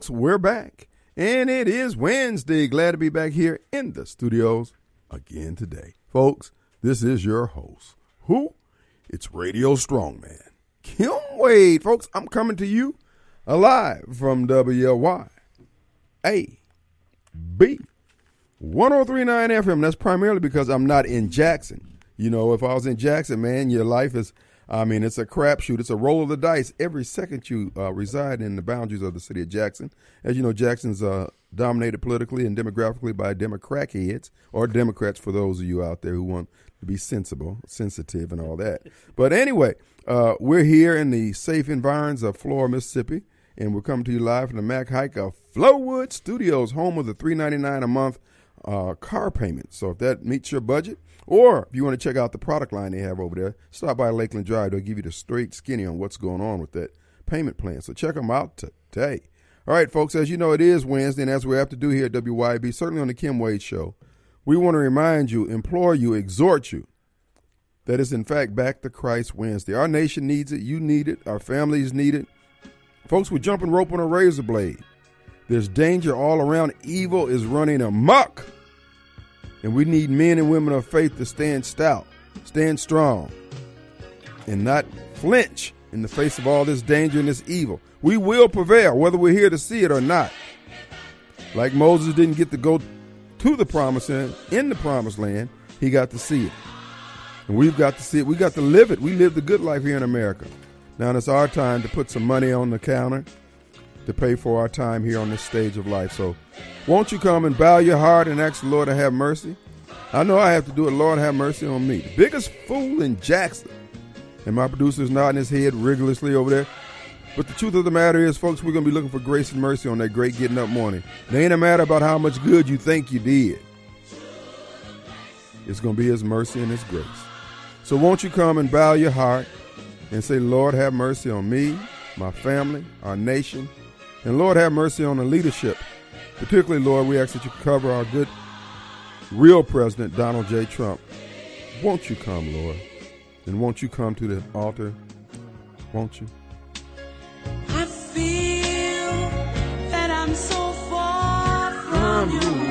folks, we're back. And it is Wednesday. Glad to be back here in the studios again today. Folks, this is your host. Who? It's Radio Strongman. Kim Wade. Folks, I'm coming to you alive from WLY. A. B. 1039 FM. That's primarily because I'm not in Jackson. You know, if I was in Jackson, man, your life is I mean, it's a crapshoot. It's a roll of the dice every second you uh, reside in the boundaries of the city of Jackson. As you know, Jackson's uh, dominated politically and demographically by Democrat heads or Democrats for those of you out there who want to be sensible, sensitive, and all that. But anyway, uh, we're here in the safe environs of Flora, Mississippi, and we're coming to you live from the Mac Haik of Flowood Studios, home of the three ninety nine a month uh, car payment. So if that meets your budget, or if you want to check out the product line they have over there, stop by Lakeland Drive. They'll give you the straight skinny on what's going on with that payment plan. So check them out today. All right, folks, as you know, it is Wednesday, and as we have to do here at WYB, certainly on the Kim Wade Show, we want to remind you, implore you, exhort you that it's in fact back to Christ Wednesday. Our nation needs it. You need it. Our families need it. Folks, we're jumping rope on a razor blade. There's danger all around. Evil is running amok. And we need men and women of faith to stand stout, stand strong, and not flinch in the face of all this danger and this evil. We will prevail, whether we're here to see it or not. Like Moses didn't get to go to the promised land, in the promised land, he got to see it. And we've got to see it. We got to live it. We live the good life here in America. Now it's our time to put some money on the counter to pay for our time here on this stage of life. So won't you come and bow your heart and ask the Lord to have mercy? I know I have to do it. Lord, have mercy on me. The biggest fool in Jackson. And my producer's nodding his head rigorously over there. But the truth of the matter is, folks, we're going to be looking for grace and mercy on that great getting up morning. It ain't a matter about how much good you think you did. It's going to be His mercy and His grace. So won't you come and bow your heart and say, Lord, have mercy on me, my family, our nation, and Lord, have mercy on the leadership. Particularly, Lord, we ask that you cover our good, real President, Donald J. Trump. Won't you come, Lord? And won't you come to the altar? Won't you? I feel that I'm so far from you,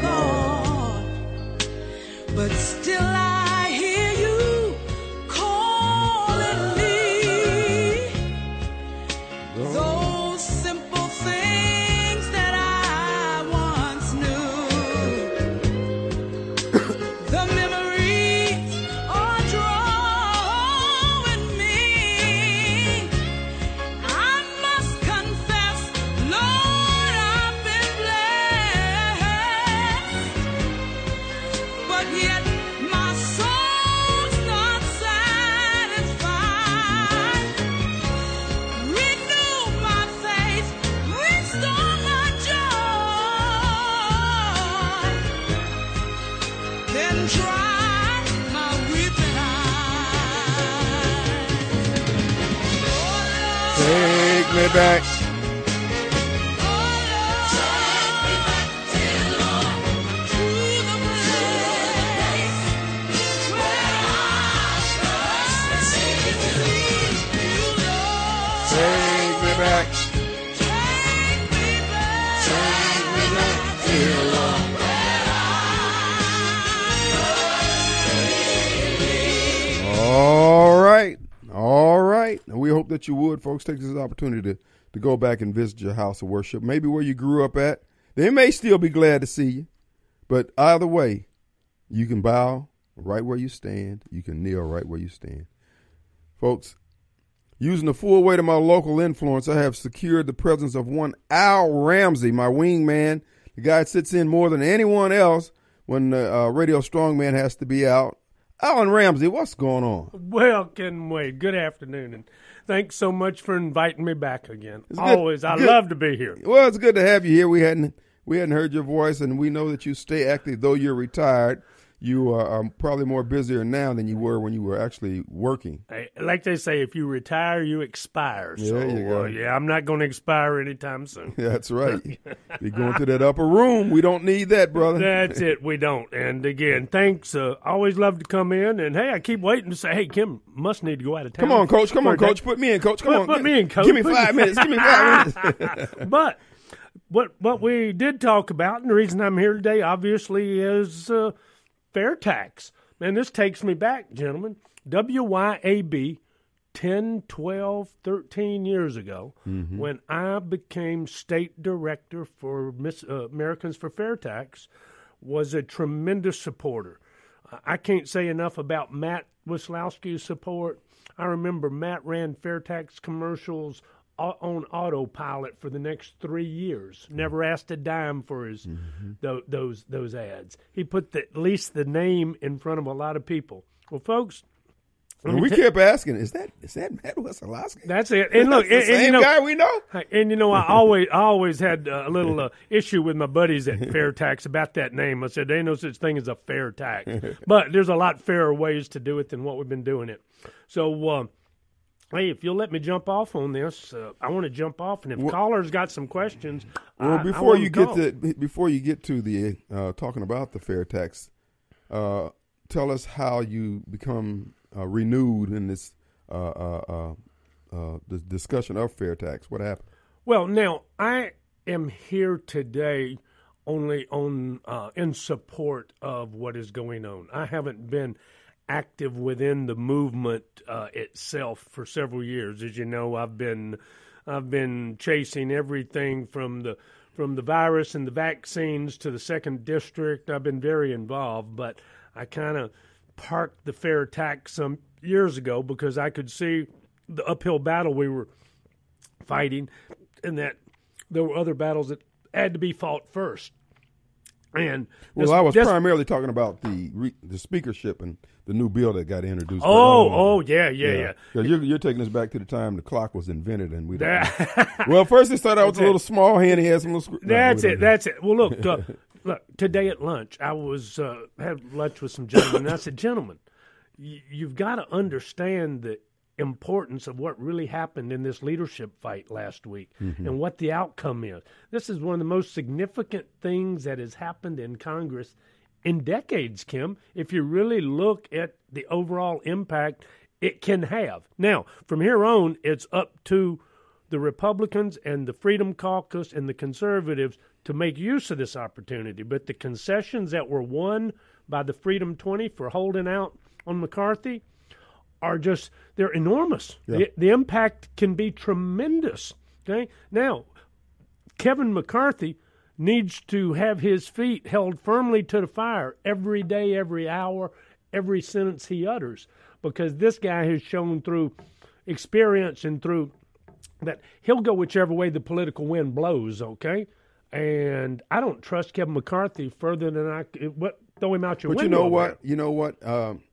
folks, take this opportunity to, to go back and visit your house of worship, maybe where you grew up at. They may still be glad to see you. But either way, you can bow right where you stand. You can kneel right where you stand. Folks, using the full weight of my local influence, I have secured the presence of one Al Ramsey, my wingman. The guy that sits in more than anyone else when the uh, Radio Strongman has to be out. Alan Ramsey, what's going on? Well, Kim Wade, good afternoon, and thanks so much for inviting me back again. It's good- Always, I good. love to be here. Well, it's good to have you here. We hadn't we hadn't heard your voice, and we know that you stay active, though you're retired. You are, are probably more busier now than you were when you were actually working. Hey, Like they say, if you retire, you expire. Yeah, so, there you go. uh, yeah, I'm not going to expire anytime soon. Yeah, that's right. You're going to that upper room. We don't need that, brother. That's it. We don't. And again, thanks. Uh, always love to come in. And hey, I keep waiting to say, hey, Kim must need to go out of town. Come on, coach. Come on, day. coach. Put me in, coach. Come Put- on. put me in, coach. Give me five minutes. Give me five minutes. but what what we did talk about, and the reason I'm here today, obviously, is uh, fair tax. And this takes me back, gentlemen. WYAB 10, 12, 13 years ago, when I became state director for Miss, uh, Americans for Fair Tax, was a tremendous supporter. I can't say enough about Matt Wislowski's support. I remember Matt ran Fair Tax commercials on autopilot for the next three years. Never asked a dime for his tho- those those ads. He put the, at least the name in front of a lot of people. Well, folks, we ta- kept asking, is that is that Matt Wesolowski? that's it. And look, and, the and, you same know, guy we know. And you know, I always, I always had a little uh, issue with my buddies at Fair Tax about that name. I said there ain't no such thing as a fair tax, but there's a lot fairer ways to do it than what we've been doing it. So, uh, hey, if you'll let me jump off on this, uh, I want to jump off, and if callers got some questions, Well, I- I before want you get called. to before you get to the uh, talking about the fair tax, uh, tell us how you become uh, renewed in this uh, uh, uh, uh, the discussion of fair tax. What happened? Well, now I am here today only on uh, in support of what is going on. I haven't been active within the movement uh, itself for several years. As you know, I've been I've been chasing everything from the from the virus and the vaccines to the second district. I've been very involved, but I kind of parked the fair tax some years ago because I could see the uphill battle we were fighting, and that there were other battles that had to be fought first. And Well, this- I was this- primarily talking about the re- the speakership and the new bill that got introduced. oh oh yeah yeah yeah. 'Cause You're, you're taking us back to the time the clock was invented, and we. Don't That- well, first it started out with a little it. small hand. He had some little. no, That's we it. That's it. Well, look, uh, look. Today at lunch, I was uh, had lunch with some gentlemen, and I said, "Gentlemen, you've got to understand the importance of what really happened in this leadership fight last week mm-hmm. and what the outcome is. This is one of the most significant things that has happened in Congress in decades, Kim. If you really look at the overall impact it can have. Now, from here on, it's up to the Republicans and the Freedom Caucus and the conservatives to make use of this opportunity. But the concessions that were won by the Freedom 20 for holding out on McCarthy are just, they're enormous. The, the impact can be tremendous. Okay? Now, Kevin McCarthy needs to have his feet held firmly to the fire every day, every hour, every sentence he utters, because this guy has shown through experience and through that he'll go whichever way the political wind blows. Okay, and I don't trust Kevin McCarthy further than I. what throw him out your window. But you know what? You know what? Um,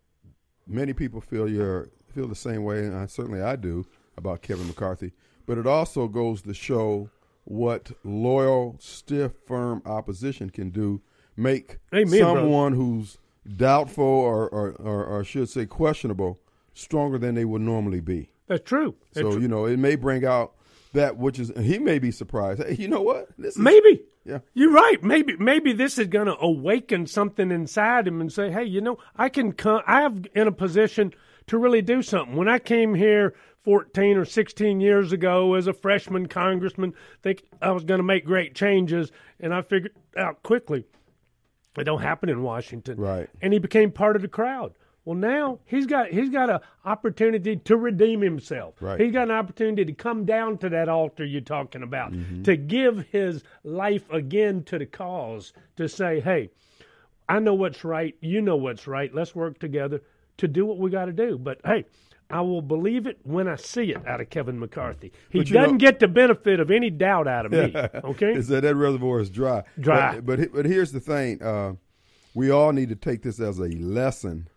many people feel you're feel the same way, and I, certainly I do about Kevin McCarthy. But it also goes to show what loyal, stiff, firm opposition can do. Make Amen, brother. someone who's doubtful or, or, or, or should say questionable stronger than they would normally be. That's true. That's So true. you know, it may bring out that which is. He may be surprised. Hey, you know what? This is, Maybe. Yeah. You're right. Maybe maybe this is going to awaken something inside him and say, "Hey, you know, I can come. I have in a position to really do something." When I came here 14 or 16 years ago as a freshman congressman, think I was going to make great changes, and I figured out quickly it don't happen in Washington. Right. And he became part of the crowd. Well, now he's got he's got an opportunity to redeem himself. Right. He's got an opportunity to come down to that altar you're talking about, Mm-hmm. to give his life again to the cause, to say, "Hey, I know what's right. You know what's right. Let's work together to do what we got to do." But hey. I will believe it when I see it out of Kevin McCarthy. He doesn't know- get the benefit of any doubt out of me. Okay, is that that reservoir is dry. Dry. But but, but here's the thing: uh, we all need to take this as a lesson.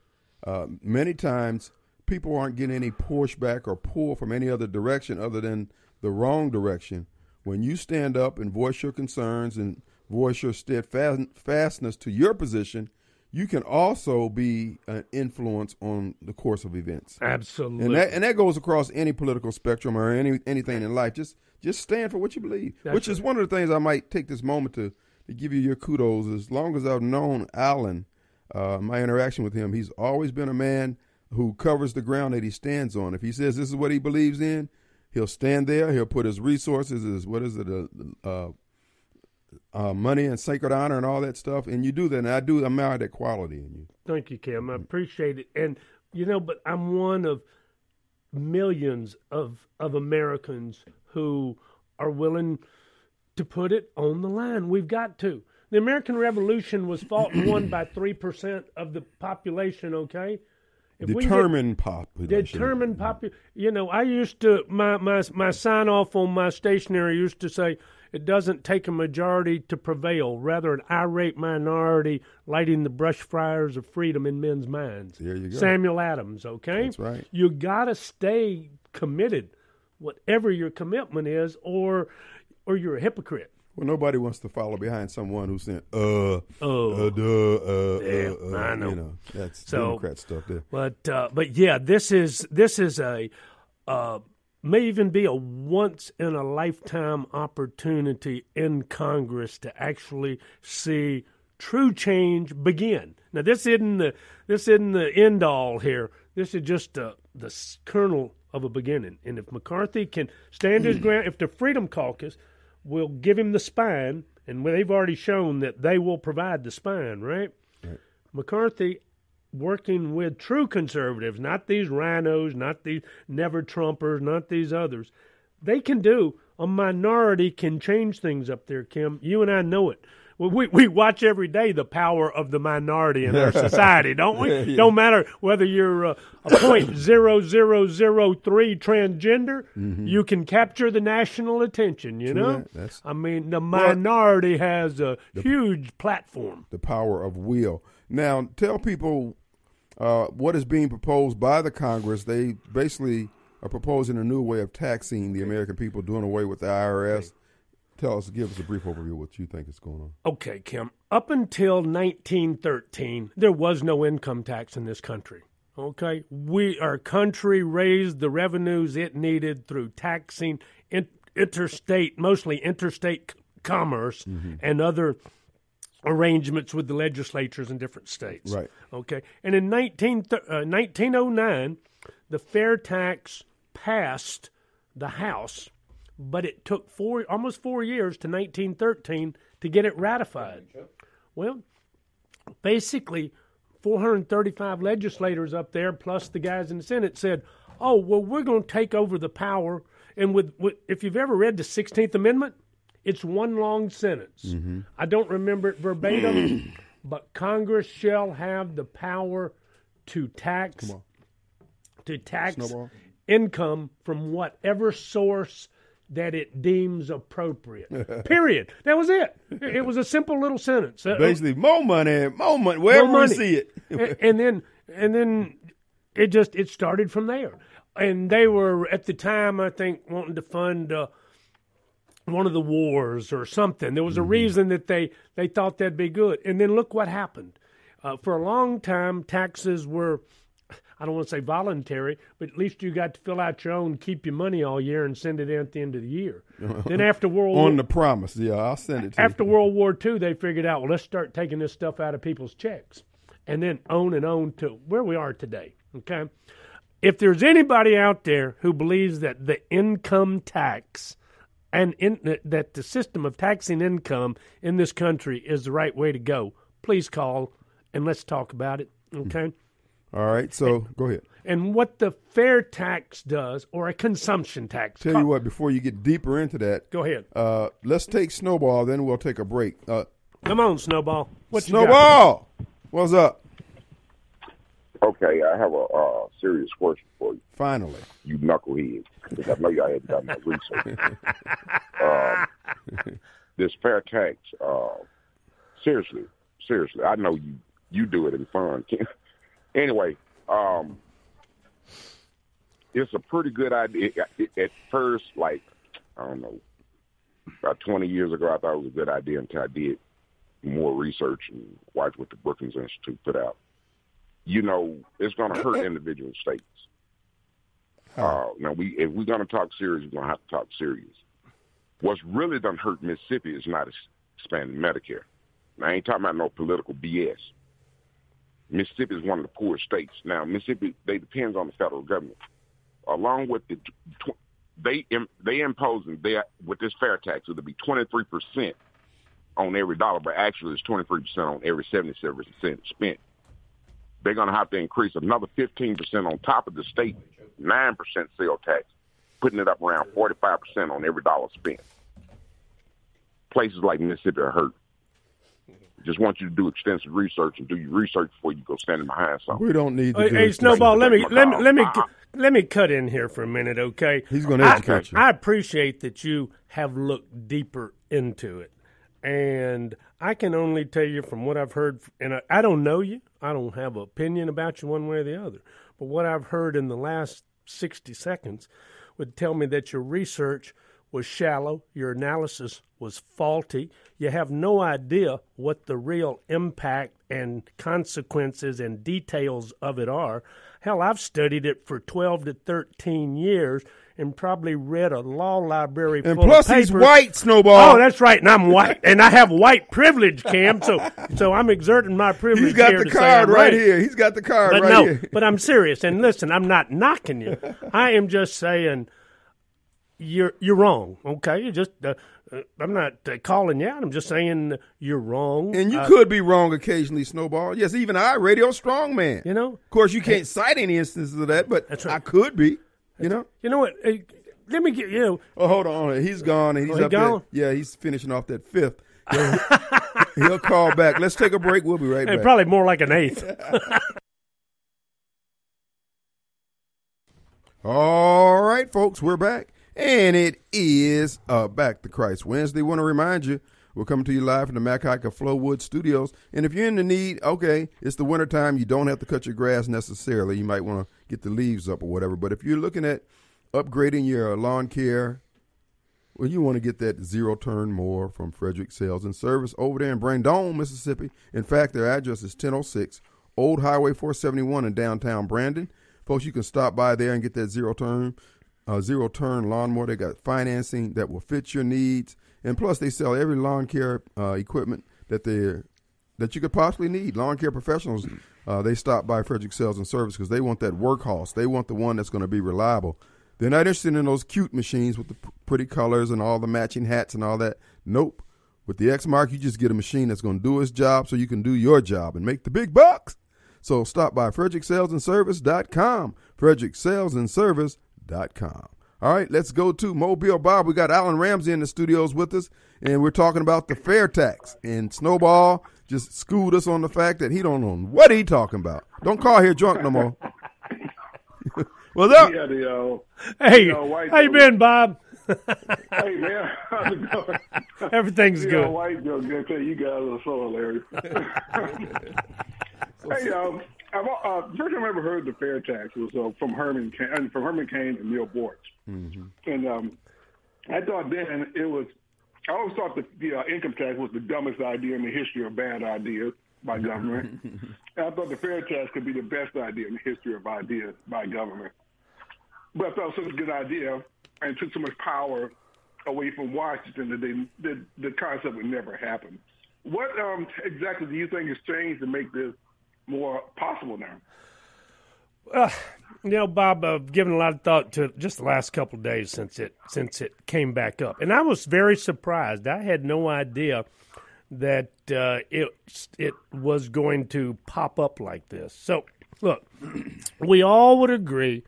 Uh, many times, people aren't getting any pushback or pull from any other direction other than the wrong direction. When you stand up and voice your concerns and voice your steadfastness to your position, you can also be an influence on the course of events. absolutely. And that and that goes across any political spectrum or any anything in life. Just just stand for what you believe. That's which is one of the things I might take this moment to to give you your kudos. As long as I've known Alan, uh, my interaction with him, he's always been a man who covers the ground that he stands on. If he says this is what he believes in, he'll stand there. He'll put his resources, his what is it, uh, uh, uh, money and sacred honor and all that stuff, and you do that. And I do admire that quality in you. Thank you, Kim. I appreciate it. And you know, but I'm one of millions of of Americans who are willing to put it on the line. We've got to. The American Revolution was fought and won by three percent of the population. Okay, If Determined population. determined population. You know, I used to my my my sign off on my stationery used to say it doesn't take a majority to prevail, rather an irate minority lighting the brush fires of freedom in men's minds. There you go. Samuel Adams. Okay, That's right. You got to stay committed, whatever your commitment is, or or you're a hypocrite. Well, nobody wants to follow behind someone who's saying, uh, Oh. uh, duh, uh, Yeah, uh, uh, I know. You know, that's So- Democrat stuff there. But uh, but yeah, this is this is a uh, may even be a once in a lifetime opportunity in Congress to actually see true change begin. Now this isn't the this isn't the end all here. This is just uh, the kernel of a beginning. And if McCarthy can stand his ground, if the Freedom Caucus will give him the spine, and they've already shown that they will provide the spine, right? McCarthy working with true conservatives, not these rhinos, not these never Trumpers, not these others. They can do. A minority can change things up there, Kim. You and I know it. Well, we we watch every day the power of the minority in our society, don't we? Yeah. Don't matter whether you're uh, a point zero zero zero three transgender, you can capture the national attention. You True know, that. I mean, the minority has a huge platform. the power of will. Now, tell people uh, what is being proposed by the Congress. They basically are proposing a new way of taxing the American people, doing away with the IRS. Tell us, give us a brief overview of what you think is going on. Okay, Kim. Up until 1913, there was no income tax in this country. Okay, we our country raised the revenues it needed through taxing in, interstate, mostly interstate c- commerce and other arrangements with the legislatures in different states. Right. Okay, and in 19, th- uh, 1909, the fair tax passed the House, but it took four almost four years to 1913 to get it ratified. Well, basically 435 legislators up there plus the guys in the senate said oh well we're going to take over the power and with, with if you've ever read the 16th amendment it's one long sentence mm-hmm. i don't remember it verbatim but congress shall have the power to tax to tax Snowball. income from whatever source that it deems appropriate. Period. That was it. It was a simple little sentence. Uh, Basically, more money, more money, wherever more we see it. And then and then it just it started from there. And they were at the time i think wanting to fund uh, one of the wars or something. There was a reason that they they thought that'd be good. And then look what happened. Uh, for a long time taxes were I don't want to say voluntary, but at least you got to fill out your own, keep your money all year, and send it in at the end of the year. then after World War On the promise, yeah, I'll send it to after you. World War II, they figured out, well, let's start taking this stuff out of people's checks and then on and on to where we are today. Okay. If there's anybody out there who believes that the income tax and in, that the system of taxing income in this country is the right way to go, please call and let's talk about it. Okay. Hmm. All right, so go ahead. And what the fair tax does, or a consumption tax. Tell you what, before you get deeper into that, Go ahead. uh, let's take Snowball, then we'll take a break. Uh, Come on, Snowball. What? Snowball, what's up? Okay, I have a uh, serious question for you, Finally. you knuckleheads, because I know y'all hadn't done my research. um, this fair tax, uh, seriously, seriously, I know you you do it in fun. Anyway, um, it's a pretty good idea. At- At first, like I don't know, about twenty years ago, I thought it was a good idea until I did more research and watched what the Brookings Institute put out. You know, it's going to hurt individual states. Uh, now, we if we're going to talk serious, we're going to have to talk serious. What's really done hurt Mississippi is not expanding Medicare. Now, I ain't talking about no political BS. Mississippi is one of the poorest states. Now, Mississippi, they depends on the federal government. Along with the, they they imposing their with this fair tax, it'll be twenty three percent on every dollar, but actually it's 23% on every 77 cent spent. They're going to have to increase another 15% on top of the state 9% sale tax, putting it up around 45% on every dollar spent. Places like Mississippi are hurt. Just want you to do extensive research and do your research before you go standing behind something. We don't need to Hey, do hey. Snowball, let me let me let me let me cut in here for a minute, okay? He's gonna I- educate you. I appreciate that you have looked deeper into it, and I can only tell you from what I've heard, and I, I don't know you, I don't have an opinion about you one way or the other, but what I've heard in the last sixty seconds would tell me that your research was shallow, your analysis was faulty. You have no idea what the real impact and consequences and details of it are. Hell, I've studied it for 12 to 13 years and probably read a law library And full plus, of he's white, Snowball. Oh, that's right, and I'm white, and I have white privilege, Kim. So, so I'm exerting my privilege. He's got the card I'm right here. He's got the card but right no, here. but I'm serious. And listen, I'm not knocking you. I am just saying you're you're wrong. Okay, you're just uh, uh, I'm not uh, calling you out. I'm just saying you're wrong. And you Uh, could be wrong occasionally, Snowball. Yes, even I, Radio Strongman. you know, Of course, you can't cite any instances of that, but right. I could be. You know. you know what? Uh, let me get you know. Oh, hold on. He's gone, and he's Oh, he up gone? there. Yeah, he's finishing off that fifth. He'll, he'll call back. Let's take a break. We'll be right Hey, back. probably more like an eighth. All right, folks, we're back. And it is Back to Christ Wednesday. want to remind you, we're coming to you live from the Mac Haik of Flowood Studios. And if you're in the need, okay, it's the wintertime. You don't have to cut your grass necessarily. You might want to get the leaves up or whatever. But if you're looking at upgrading your lawn care, well, you want to get that zero turn more from Frederick Sales and Service over there in Brandon, Mississippi. In fact, their address is 1006 Old Highway 471 in downtown Brandon. Folks, you can stop by there and get that zero turn, uh, zero turn lawnmower. They got financing that will fit your needs, and plus they sell every lawn care uh, equipment that they that you could possibly need. Lawn care professionals, uh, they stop by Frederick Sales and Service because they want that workhorse. They want the one that's going to be reliable. They're not interested in those cute machines with the pretty colors and all the matching hats and all that. Nope. With the X Mark, you just get a machine that's going to do its job so you can do your job and make the big bucks. So stop by FrederickSalesandService.com. FrederickSalesandService.com. All right, let's go to Mobile Bob. We got Alan Ramsey in the studios with us, and we're talking about the fair tax. And Snowball just schooled us on the fact that he don't know what he talking about. Don't call here drunk no more. What's up? Yeah, the uh, hey, know, how you been, Bob? hey man, how's it going? Everything's You know, good. white joke. I tell you, you guys are so hilarious. hey, um, I've, uh, first time I ever heard the fair tax was uh, from Herman Cain, from Herman Cain and Neal Boortz, and um, I thought then it was. I always thought that the uh, income tax was the dumbest idea in the history of bad ideas by government. and I thought the fair tax could be the best idea in the history of ideas by government. But I thought it was such a good idea and took so much power away from Washington that they, the, the concept would never happen. What um, exactly do you think has changed to make this more possible now? You know, Bob, I've given a lot of thought to just the last couple of days since it since it came back up, and I was very surprised. I had no idea that uh, it it was going to pop up like this. So, look, we all would agree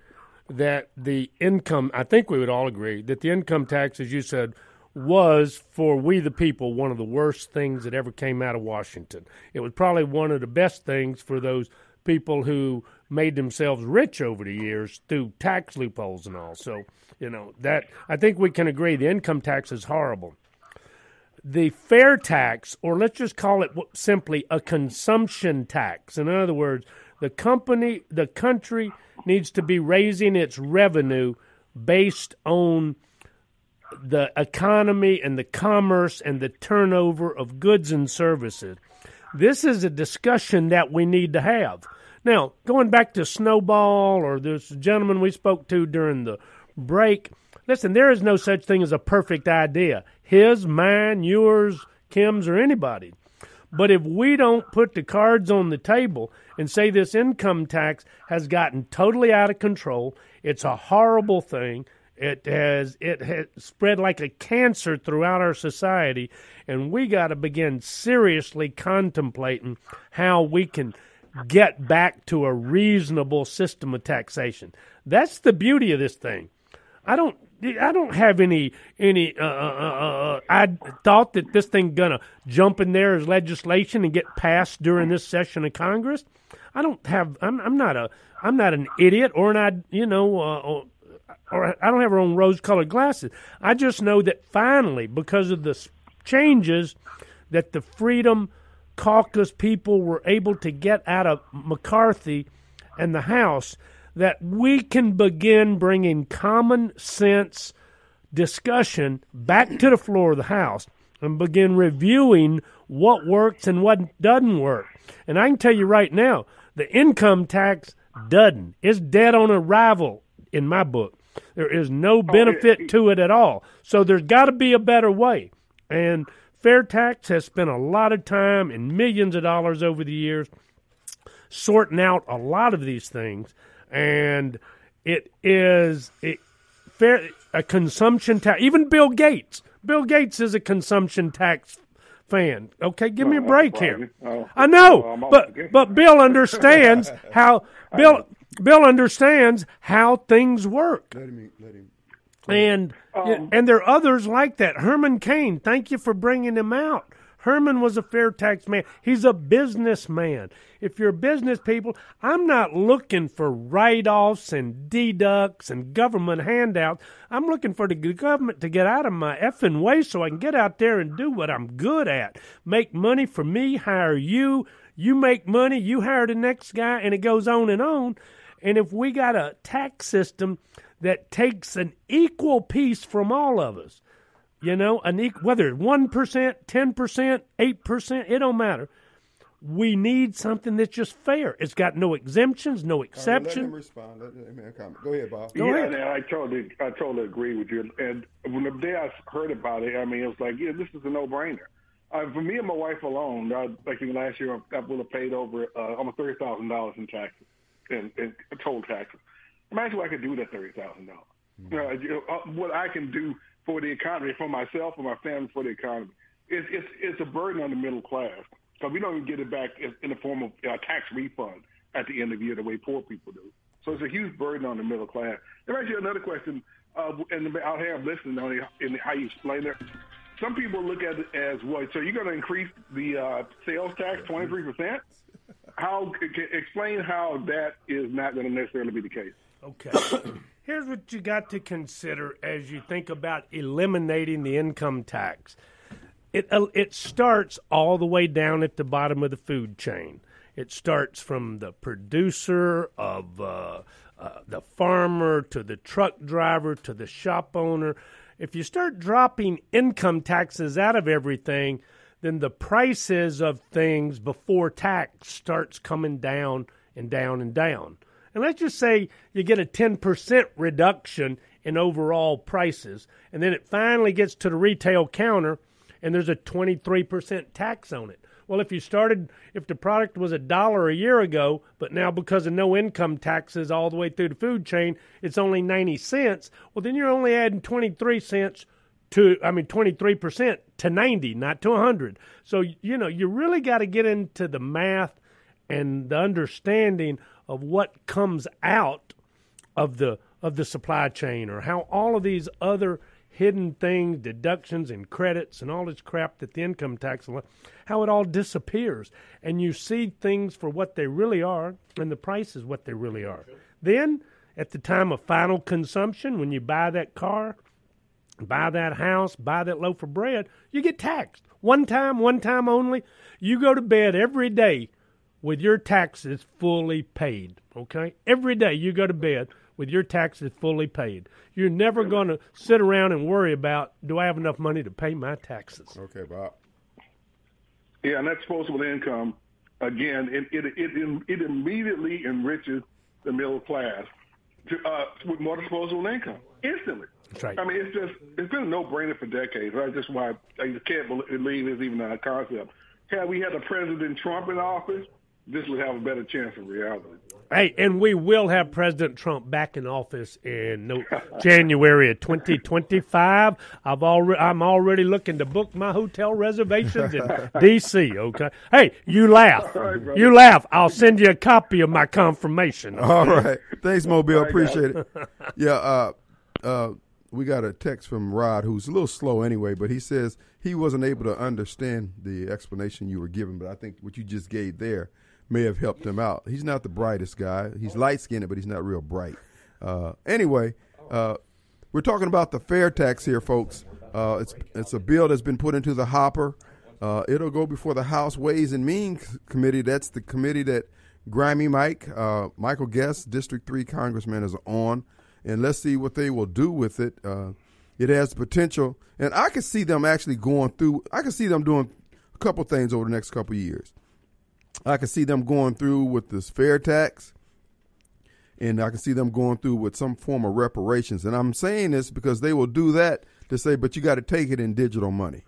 that the income. I think we would all agree that the income tax, as you said, was for we the people one of the worst things that ever came out of Washington. It was probably one of the best things for those people who made themselves rich over the years through tax loopholes and all. So, you know, that I think we can agree the income tax is horrible. The fair tax, or let's just call it simply a consumption tax. In other words, the company, the country needs to be raising its revenue based on the economy and the commerce and the turnover of goods and services. This is a discussion that we need to have. Now, going back to Snowball or this gentleman we spoke to during the break, listen, there is no such thing as a perfect idea. His, mine, yours, Kim's, or anybody. But if we don't put the cards on the table and say this income tax has gotten totally out of control, it's a horrible thing, It has it has spread like a cancer throughout our society, and we got to begin seriously contemplating how we can get back to a reasonable system of taxation. That's the beauty of this thing. I don't I don't have any any. Uh, uh, uh, uh, I thought that this thing gonna jump in there as legislation and get passed during this session of Congress. I don't have. I'm, I'm not a. I'm not an idiot or an. You know. Or, I don't have our own rose-colored glasses. I just know that finally, because of the changes that the Freedom Caucus people were able to get out of McCarthy and the House, that we can begin bringing common sense discussion back to the floor of the House and begin reviewing what works and what doesn't work. And I can tell you right now, the income tax doesn't. It's dead on arrival in my book. There is no benefit to it at all. So there's got to be a better way. And Fair Tax has spent a lot of time and millions of dollars over the years sorting out a lot of these things, and it is it, fair a consumption tax. Even Bill Gates, Bill Gates is a consumption tax fan. Okay, give me a Oh, break here. Oh, I know, oh, but but Bill understands how Bill Bill understands how things work. Let him. Let him. And Um, and there are others like that. Herman Cain, thank you for bringing him out. Herman was a fair tax man. He's a businessman. If you're business people, I'm not looking for write-offs and deducts and government handouts. I'm looking for the government to get out of my effing way so I can get out there and do what I'm good at. Make money for me, hire you. You make money, you hire the next guy, and it goes on and on. And if we got a tax system that takes an equal piece from all of us, you know, an equal, whether it's one percent, ten percent, eight percent, it don't matter. We need something that's just fair. It's got no exemptions, no Let him exceptions. respond. Let him comment. Go ahead, Bob. Go yeah, ahead. and I totally, I totally agree with you. And when the day I heard about it, I mean, it was like, yeah, this is a no-brainer. Uh, for me and my wife alone, I, like in last year, I would have paid over uh, almost thirty thousand dollars in taxes, in, in total taxes. Imagine what I could do with that thirty thousand dollars. Uh, you know, uh, what I can do for the economy, for myself, for my family, for the economy. It's it's, it's a burden on the middle class because we don't even get it back in the form of uh, tax refund at the end of the year the way poor people do. So it's a huge burden on the middle class. There actually another question, uh, and here I'm listening on in how you explain it. Some people look at it as what? So you're going to increase the uh, sales tax 23 percent? How explain how that is not going to necessarily be the case? Okay. Here's what you got to consider as you think about eliminating the income tax. It uh, it starts all the way down at the bottom of the food chain. It starts from the producer of uh, uh, the farmer to the truck driver to the shop owner. If you start dropping income taxes out of everything, then the prices of things before tax starts coming down and down and down. And let's just say you get a 10% reduction in overall prices, and then it finally gets to the retail counter and there's a 23% tax on it. Well, if you started, if the product was a dollar a year ago, but now because of no income taxes all the way through the food chain, it's only 90 cents, well, then you're only adding 23 cents to, I mean, 23% to 90, not to 100. So, you know, you really got to get into the math and the understanding of what comes out of the of the supply chain or how all of these other hidden things, deductions and credits and all this crap that the income tax how it all disappears and you see things for what they really are and the price is what they really are. Then at the time of final consumption when you buy that car, buy that house, buy that loaf of bread, you get taxed. One time, one time only. You go to bed every day with your taxes fully paid. Okay? Every day you go to bed with your taxes fully paid. You're never going to sit around and worry about do I have enough money to pay my taxes? Okay, Bob. Yeah, and that disposable income, again, it it it, it immediately enriches the middle class to, uh, with more disposable income instantly. That's right. I mean, it's just it's been a no-brainer for decades. That's just why I just can't believe it's even a concept. Had we had a President Trump in office, this would have a better chance of reality. Hey, and we will have President Trump back in office in no, January of 2025. I've already, I'm already looking to book my hotel reservations in D.C. Okay. Hey, you laugh. You laugh. I'll send you a copy of my confirmation. All right. Thanks, Mobile. Appreciate it. Yeah, uh, uh, we got a text from Rod, who's a little slow anyway, but he says he wasn't able to understand the explanation you were giving, but I think what you just gave there may have helped him out. He's not the brightest guy. He's light skinned, but he's not real bright. Uh, anyway, uh, we're talking about the fair tax here, folks. Uh, it's it's a bill that's been put into the hopper. Uh, it'll go before the House Ways and Means Committee. That's the committee that Grimy Mike, uh, Michael Guest, District 3 Congressman, is on. And let's see what they will do with it. Uh, it has potential. And I can see them actually going through, I can see them doing a couple things over the next couple years. I can see them going through with this fair tax. And I can see them going through with some form of reparations. And I'm saying this because they will do that to say, but you got to take it in digital money.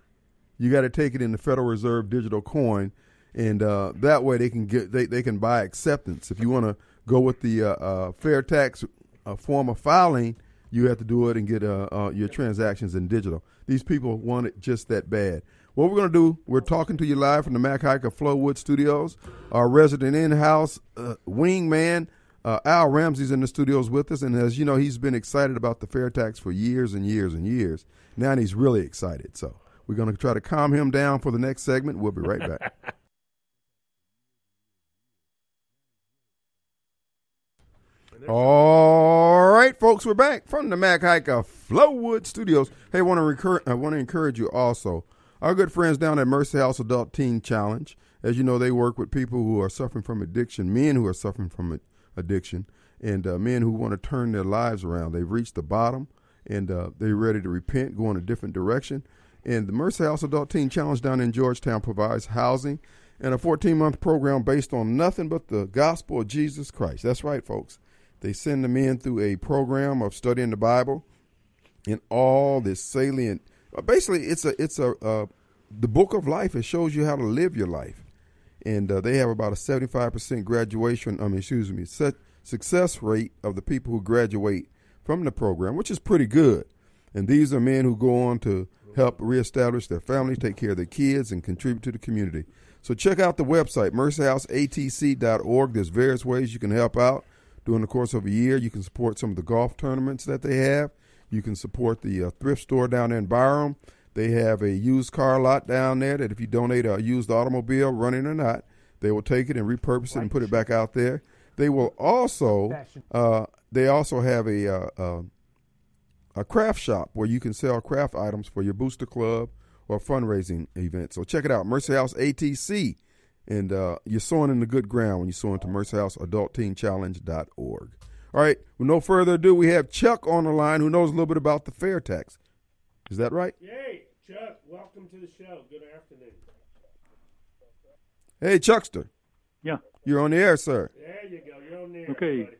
You got to take it in the Federal Reserve digital coin, and uh, that way they can get they, they can buy acceptance. If you want to go with the uh, uh, fair tax uh, form of filing, you have to do it and get uh, uh, your transactions in digital. These people want it just that bad. What we're going to do, we're talking to you live from the Mac Haik of Flowood Studios. Our resident in-house wingman, Al Ramsey's in the studios with us, and as you know, he's been excited about the fair tax for years and years and years. Now he's really excited. So we're going to try to calm him down for the next segment. We'll be right back. All right, folks, we're back from the Mac Haik of Flowood Studios. Hey, want to recur- I want to encourage you also. Our good friends down at Mercy House Adult Teen Challenge. As you know, they work with people who are suffering from addiction, men who are suffering from addiction, and uh, men who want to turn their lives around. They've reached the bottom, and uh, they're ready to repent, go in a different direction. And the Mercy House Adult Teen Challenge down in Georgetown provides housing and a 14 month program based on nothing but the gospel of Jesus Christ. That's right, folks. They send them in through a program of studying the Bible and all this salient. uh, Basically, it's a it's a uh, the book of life. It shows you how to live your life, and uh, they have about a 75 percent graduation. I mean, excuse me, su- success rate of the people who graduate from the program, which is pretty good. And these are men who go on to help reestablish their families, take care of their kids, and contribute to the community. So check out the website, mercyhouseatc.org. There's various ways you can help out during the course of a year. You can support some of the golf tournaments that they have. You can support the uh, thrift store down there in Byram. They have a used car lot down there that if you donate a used automobile, running or not, they will take it and repurpose it and put it back out there. They will also, uh, they also have a uh, uh, a craft shop where you can sell craft items for your booster club or fundraising event. So check it out, Mercy House ATC. And uh, you're sowing in the good ground when you sow into mercyhouseadultteenchallenge.org. All right, with no further ado, we have Chuck on the line who knows a little bit about the fair tax. Is that right? Yay, Chuck, welcome to the show. Good afternoon. Hey, Chuckster. Yeah. You're on the air, sir. There you go. You're on the air. Okay. buddy.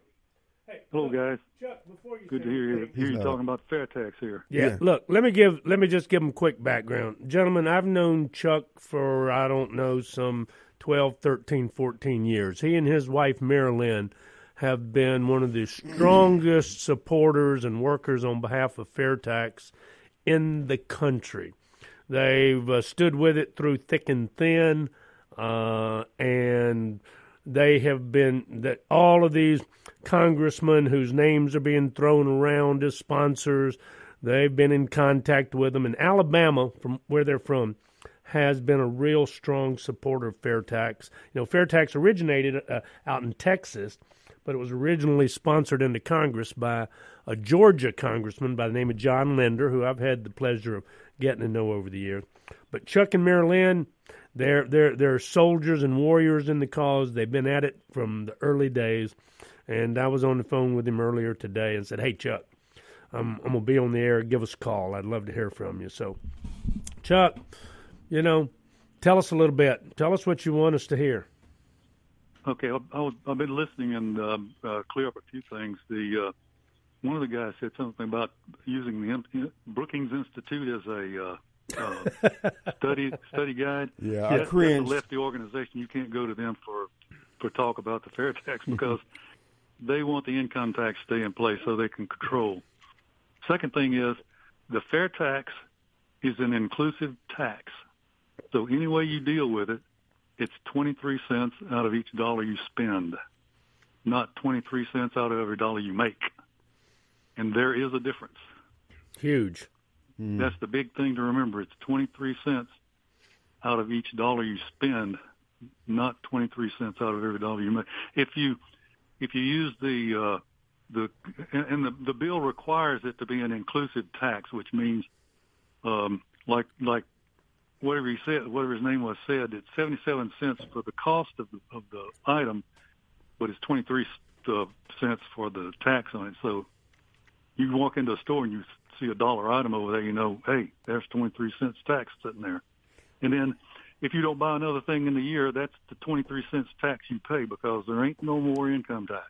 Hey, Hello, look, guys. Chuck, before you Good to hear you, anything- hear you not- talking about fair tax here. Yeah, Yeah. look, let me give let me just give them quick background. Gentlemen, I've known Chuck for I don't know some 12, 13, 14 years. He and his wife Marilyn have been one of the strongest supporters and workers on behalf of fair tax in the country. They've uh, stood with it through thick and thin, uh, and they have been that all of these congressmen whose names are being thrown around as sponsors. They've been in contact with them, In Alabama, from where they're from, has been a real strong supporter of fair tax. You know, fair tax originated uh, out in Texas, but it was originally sponsored into Congress by a Georgia congressman by the name of John Linder, who I've had the pleasure of getting to know over the years. But Chuck and Marilyn, they're they're they're soldiers and warriors in the cause. They've been at it from the early days. And I was on the phone with him earlier today and said, "Hey Chuck, I'm I'm gonna be on the air. Give us a call. I'd love to hear from you." So, Chuck, you know, tell us a little bit. Tell us what you want us to hear. Okay, I, I was, I've been listening and um, uh, clear up a few things. The uh, one of the guys said something about using the Brookings Institute as a uh, uh, study study guide. Yeah, That- I that's a cringe. lefty organization. You can't go to them for for talk about the fair tax because they want the income tax to stay in place so they can control. Second thing is the fair tax is an inclusive tax. So any way you deal with it, it's 23 cents out of each dollar you spend, not 23 cents out of every dollar you make. And there is a difference. Huge. That's the big thing to remember. It's 23 cents out of each dollar you spend, not 23 cents out of every dollar you make. If you if you use the uh, the and and the the bill requires it to be an inclusive tax, which means um, like like whatever he said, whatever his name was said, it's 77 cents for the cost of the, of the item, but it's 23 uh, cents for the tax on it. So you walk into a store and you see a dollar item over there, you know, hey, there's 23 cents tax sitting there. And then if you don't buy another thing in the year, that's the 23 cents tax you pay because there ain't no more income tax.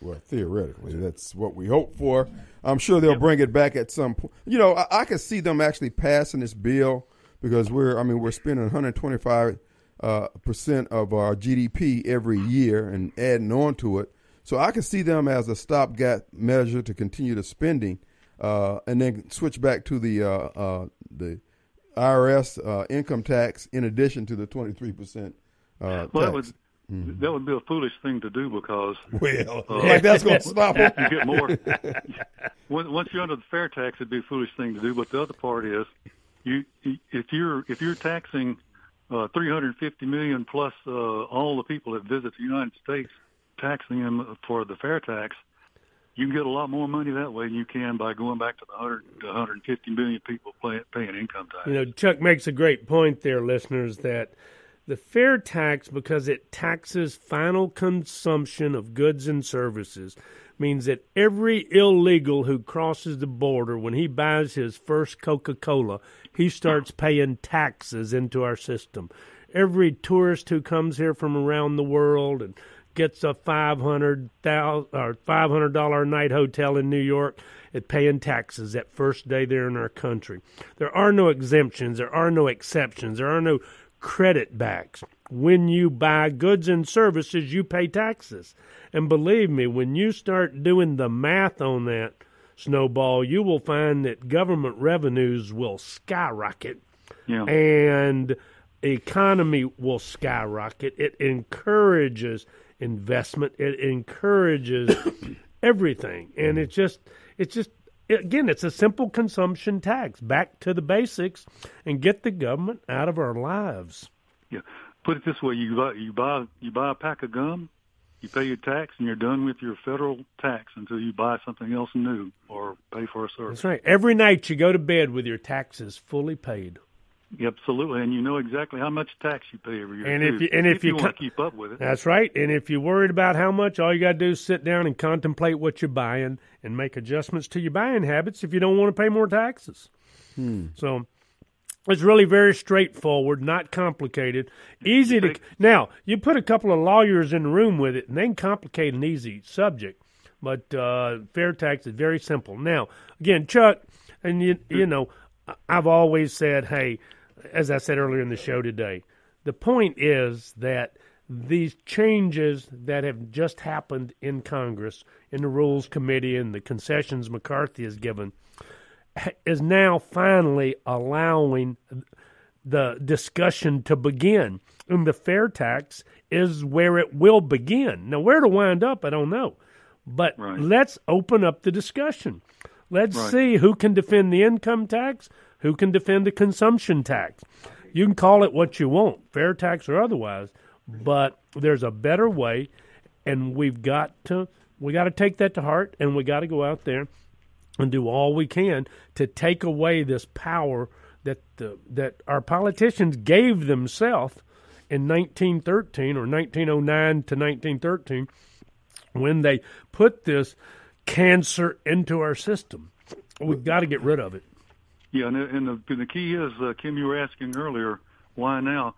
Well, theoretically, that's what we hope for. I'm sure they'll bring it back at some point. You know, I, I can see them actually passing this bill because we're, I mean, we're spending 125 uh, percent of our GDP every year and adding on to it. So I can see them as a stopgap measure to continue the spending, uh, and then switch back to the uh, uh, the IRS uh, income tax in addition to the 23 percent uh, Well, that tax. would that would be a foolish thing to do because Well, like that's going to stop them. you get more. Once once you're under the fair tax, it'd be a foolish thing to do. But the other part is, you if you're if you're taxing uh, 350 million plus uh, all the people that visit the United States, taxing them for the fair tax, you can get a lot more money that way than you can by going back to the 100 to 150 million people pay, paying income tax. You know, Chuck makes a great point there, listeners, that the fair tax, because it taxes final consumption of goods and services, means that every illegal who crosses the border, when he buys his first Coca Cola, he starts paying taxes into our system. Every tourist who comes here from around the world and gets a five hundred thousand or five hundred dollar a night hotel in New York at paying taxes that first day they're in our country. There are no exemptions, there are no exceptions, there are no credit backs. When you buy goods and services, you pay taxes. And believe me, when you start doing the math on that, Snowball, you will find that government revenues will skyrocket Yeah. and economy will skyrocket. It encourages investment. It encourages everything, and it's just it's just again it's a simple consumption tax. Back to the basics, and get the government out of our lives. Yeah. Put it this way: you buy you buy you buy a pack of gum, you pay your tax, and you're done with your federal tax until you buy something else new or pay for a service. That's right. Every night you go to bed with your taxes fully paid. Absolutely, and you know exactly how much tax you pay every year. And too, if you- and if you want to keep up with it, That's right. And if you're worried about how much, all you got to do is sit down and contemplate what you're buying and make adjustments to your buying habits if you don't want to pay more taxes. Hmm. So it's really very straightforward, not complicated, easy to. Now, you put a couple of lawyers in the room with it, and they can complicate an easy subject. But uh, fair tax is very simple. Now, again, Chuck, and you, you know, I've always said, hey, as I said earlier in the show today, the point is that these changes that have just happened in Congress, in the Rules Committee, and the concessions McCarthy has given, is now finally allowing the discussion to begin. And the fair tax is where it will begin. Now, where to wind up, I don't know. But Right. let's open up the discussion. Let's Right. see who can defend the income tax, who can defend the consumption tax. You can call it what you want, fair tax or otherwise, but there's a better way, and we've got to we got to take that to heart, and we got to go out there and do all we can to take away this power that the, that our politicians gave themselves in 1913 or 1909 to 1913 when they put this cancer into our system. We've got to get rid of it. yeah, and, the- and the and the key is, uh, Kim, you were asking earlier, why now?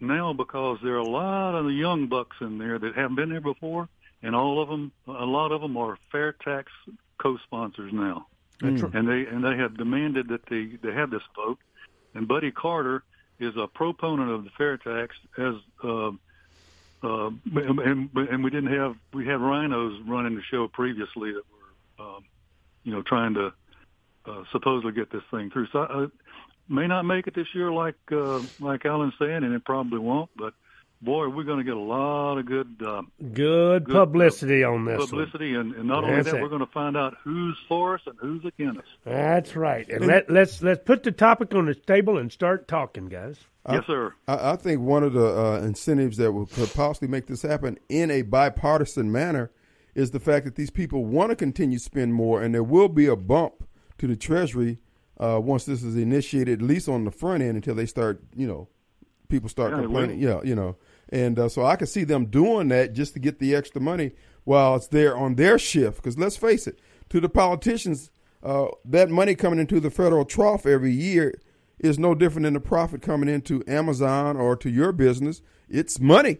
Now because there are a lot of the young bucks in there that haven't been there before, and all of them, a lot of them are fair tax co-sponsors now. That's right. and they and they have demanded that they they have this vote. And Buddy Carter is a proponent of the fair tax, as uh, uh, and and we didn't have we had RINOs running the show previously that were, um, you know, trying to uh, supposedly get this thing through. So I, may not make it this year, like uh, like Alan's saying, and it probably won't. But boy, we're going to get a lot of good uh, Good, Good, uh, publicity on this. one. publicity, and, and not only that, it. we're going to find out who's for us and who's against us. That's right. And let, let's let's put the topic on the table and start talking, guys. yes, sir. I, I think one of the uh, incentives that will, could possibly make this happen in a bipartisan manner is the fact that these people want to continue to spend more, and there will be a bump to the Treasury uh, once this is initiated, at least on the front end, until they start, you know, people start Yeah, complaining. Yeah, you know, and uh, so I can see them doing that just to get the extra money while it's there on their shift. Because let's face it, to the politicians, uh, that money coming into the federal trough every year is no different than the profit coming into Amazon or to your business. It's money,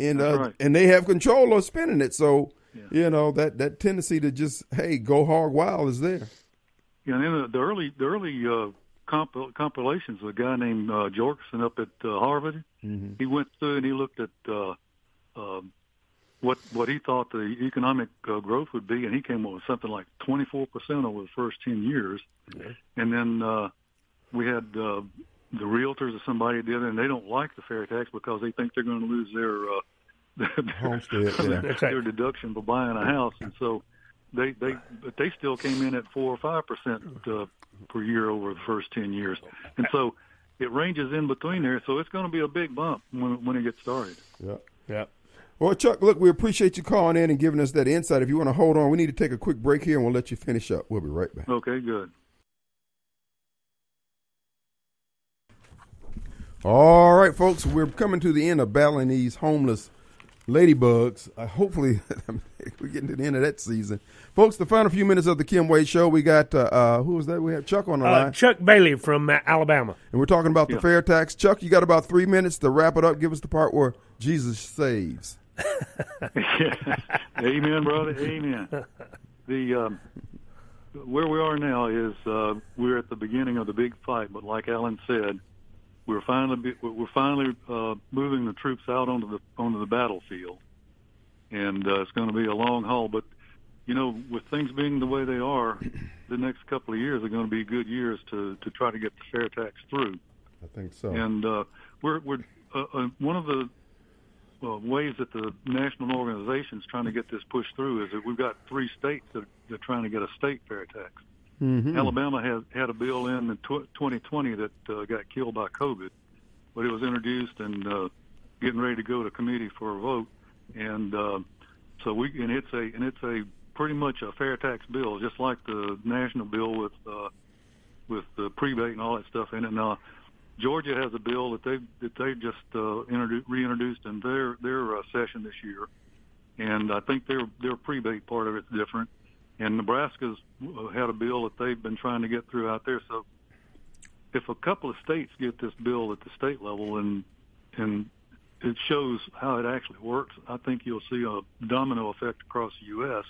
and uh, right. and they have control of spending it. So you know that that tendency to just hey go hog wild is there. Yeah, and then the, the early the early uh, comp- compilations, a guy named uh, Jorgenson up at uh, Harvard, he went through and he looked at uh, um what what he thought the economic uh, growth would be, and he came up with something like 24 percent over the first 10 years. And then uh, we had uh, the realtors or somebody did, and they don't like the fair tax because they think they're going to lose their uh, their, Homestead, yeah. That's their deduction for buying a house, and so they they but they still came in at four or five percent uh, per year over the first ten years, and so it ranges in between there. So it's going to be a big bump when when it gets started. Yeah. Yeah. Well, Chuck, look, we appreciate you calling in and giving us that insight. If you want to hold on, we need to take a quick break here, and we'll let you finish up. We'll be right back. Okay, good. All right, folks, we're coming to the end of battling these homeless ladybugs. Uh, hopefully, we're getting to the end of that season, folks. The final few minutes of the Kim Wade Show, we got uh, uh, who was that? We have Chuck on the Uh, line, Chuck Bailey from uh, Alabama. and we're talking about the fair tax. Chuck, you got about three minutes to wrap it up. Give us the part where Jesus saves. Amen, brother. Amen. The um, where we are now is uh, we're at the beginning of the big fight, but like Alan said, we're finally we're finally uh, moving the troops out onto the onto the battlefield, and uh, it's going to be a long haul. But you know, with things being the way they are, the next couple of years are going to be good years to to try to get the fair tax through. I think so. And uh, we're we're uh, uh, one of the uh, ways that the national organization is trying to get this pushed through is that we've got three states that that are trying to get a state fair tax. Mhm. Alabama has had a bill in in tw- 2020 that uh, got killed by COVID, but it was introduced and uh, getting ready to go to committee for a vote, and uh, so we and it's a and it's a pretty much a fair tax bill, just like the national bill with uh, with the prebate and all that stuff in it. Now, Georgia has a bill that they that they just uh, introdu- reintroduced in their their uh, session this year, and I think their their prebate part of it's different. And Nebraska's uh, had a bill that they've been trying to get through out there. So, if a couple of states get this bill at the state level and and it shows how it actually works, I think you'll see a domino effect across the U.S.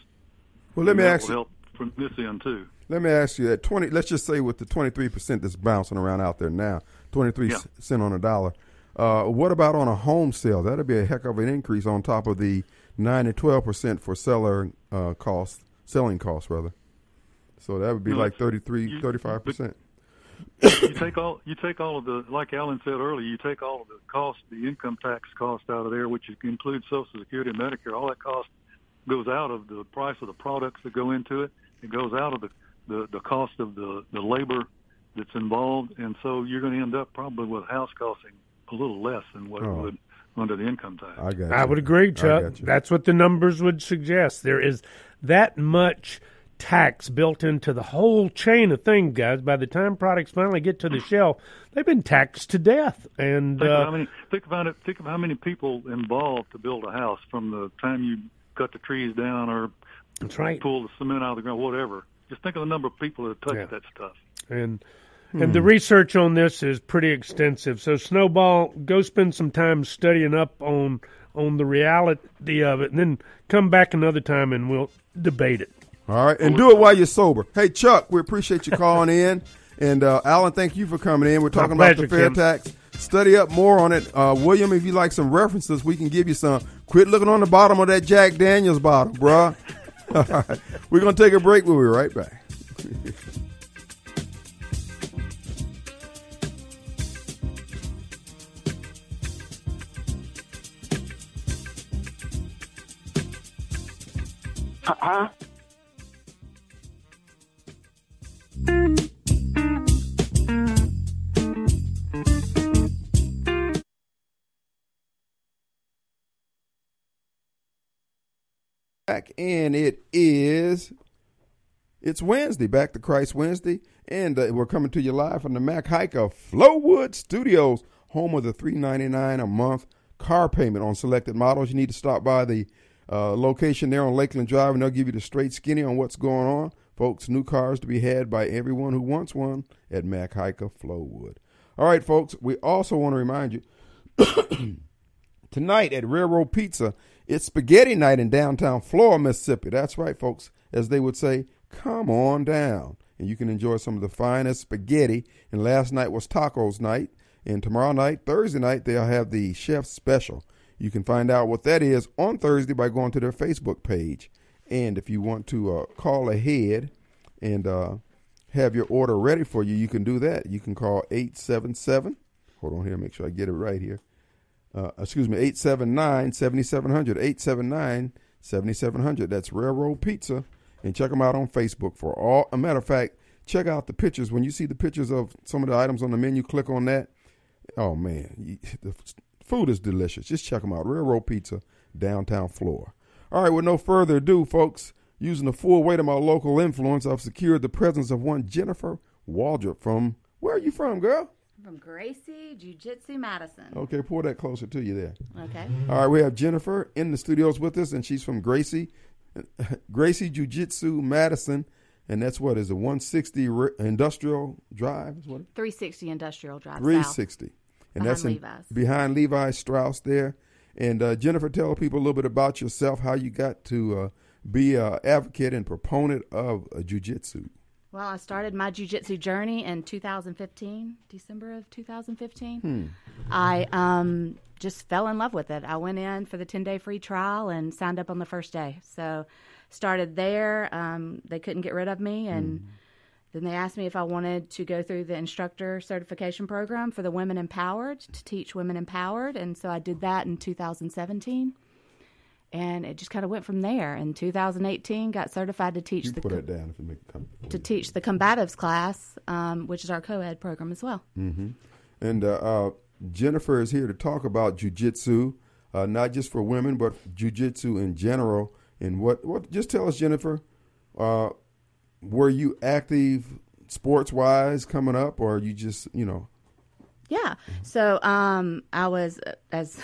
well, let me that ask will you. help from this end too. Let me ask you that twenty. Let's just say with the twenty three percent that's bouncing around out there now, twenty three Yeah. cent on a dollar. Uh, what about on a home sale? That'd be a heck of an increase on top of the nine to twelve percent for seller uh, cost, selling costs rather. So that would be No, like it's- 33, you- 35 percent. you take all you take all of the like Alan said earlier, you take all of the cost, the income tax cost out of there, which includes Social Security and Medicare. All that cost goes out of the price of the products that go into it. It goes out of the the, the cost of the the labor that's involved, and so you're going to end up probably with house costing a little less than what Oh. it would under the income tax. I got. I would agree, Chuck. That's what the numbers would suggest. There is that much tax built into the whole chain of things, guys. By the time products finally get to the shelf, they've been taxed to death. And Think of how uh, many think about it. Think of how many people involved to build a house from the time you cut the trees down or that's right. pull the cement out of the ground, whatever. Just think of the number of people that touch Yeah. that stuff. and and the research on this is pretty extensive. So Snowball, go spend some time studying up on on the reality of it, and then come back another time and we'll debate it. All right, and do it while you're sober. Hey, Chuck, we appreciate you calling in, and uh, Alan, thank you for coming in. We're talking about pleasure, the fair Kim. tax. study up more on it. Uh, William, if you like some references, we can give you some. Quit looking on the bottom of that Jack Daniels bottle, bruh. All right. We're going to take a break. We'll be right back. Huh? back and it is it's wednesday back to christ wednesday and uh, we're coming to you live from the Mac Haik of Flowood studios home of the 399 a month car payment on selected models you need to stop by the uh, location there on lakeland drive and they'll give you the straight skinny on what's going on folks new cars to be had by everyone who wants one at Mac Haik of Flowood all right folks we also want to remind you tonight at Railroad Pizza. It's spaghetti night in downtown Flora, Mississippi. That's right, folks. As they would say, come on down. And you can enjoy some of the finest spaghetti. And last night was tacos night. And tomorrow night, Thursday night, they'll have the chef's special. You can find out what that is on Thursday by going to their Facebook page. And if you want to uh, call ahead and uh, have your order ready for you, you can do that. You can call 877. Hold on here, make sure I get it right here uh, excuse me, 879 7700. 879 7700. That's Railroad Pizza. And check them out on Facebook for all. A matter of fact, check out the pictures. When you see the pictures of some of the items on the menu, click on that. Oh, man. You, the food is delicious. Just check them out. Railroad Pizza, downtown Flora. All right, with no further ado, folks, using the full weight of my local influence, I've secured the presence of one Jennifer Waldrop from. Where are you from, girl? From Gracie Jiu Jitsu Madison. Okay, pull that closer to you there. Okay. All right, we have Jennifer in the studios with us, and she's from Gracie, Gracie Jiu Jitsu Madison, and that's what is a 160 Industrial Drive. Is what? 360 Industrial Drive. South. 360, and that's in, Behind Levi's. behind Levi Strauss there. And uh, Jennifer, tell people a little bit about yourself, how you got to uh, be an advocate and proponent of uh, jujitsu. Well, I started my Jiu Jitsu journey in 2015, December of 2015. I um, just fell in love with it. I went in for the 10 day free trial and signed up on the first day. So, started there. Um, they couldn't get rid of me. And then they asked me if I wanted to go through the instructor certification program for the Women Empowered to teach Women Empowered. And so I did that in 2017. And it just kind of went from there. In 2018, got certified to teach You the put down if you make to teach the combatives class, um, which is our co-ed program as well. And uh, uh, Jennifer is here to talk about jujitsu, uh, not just for women, but jujitsu in general. And what, what? Just tell us, Jennifer, uh, were you active sports wise coming up, or you just, you know, Yeah. So um, I was, as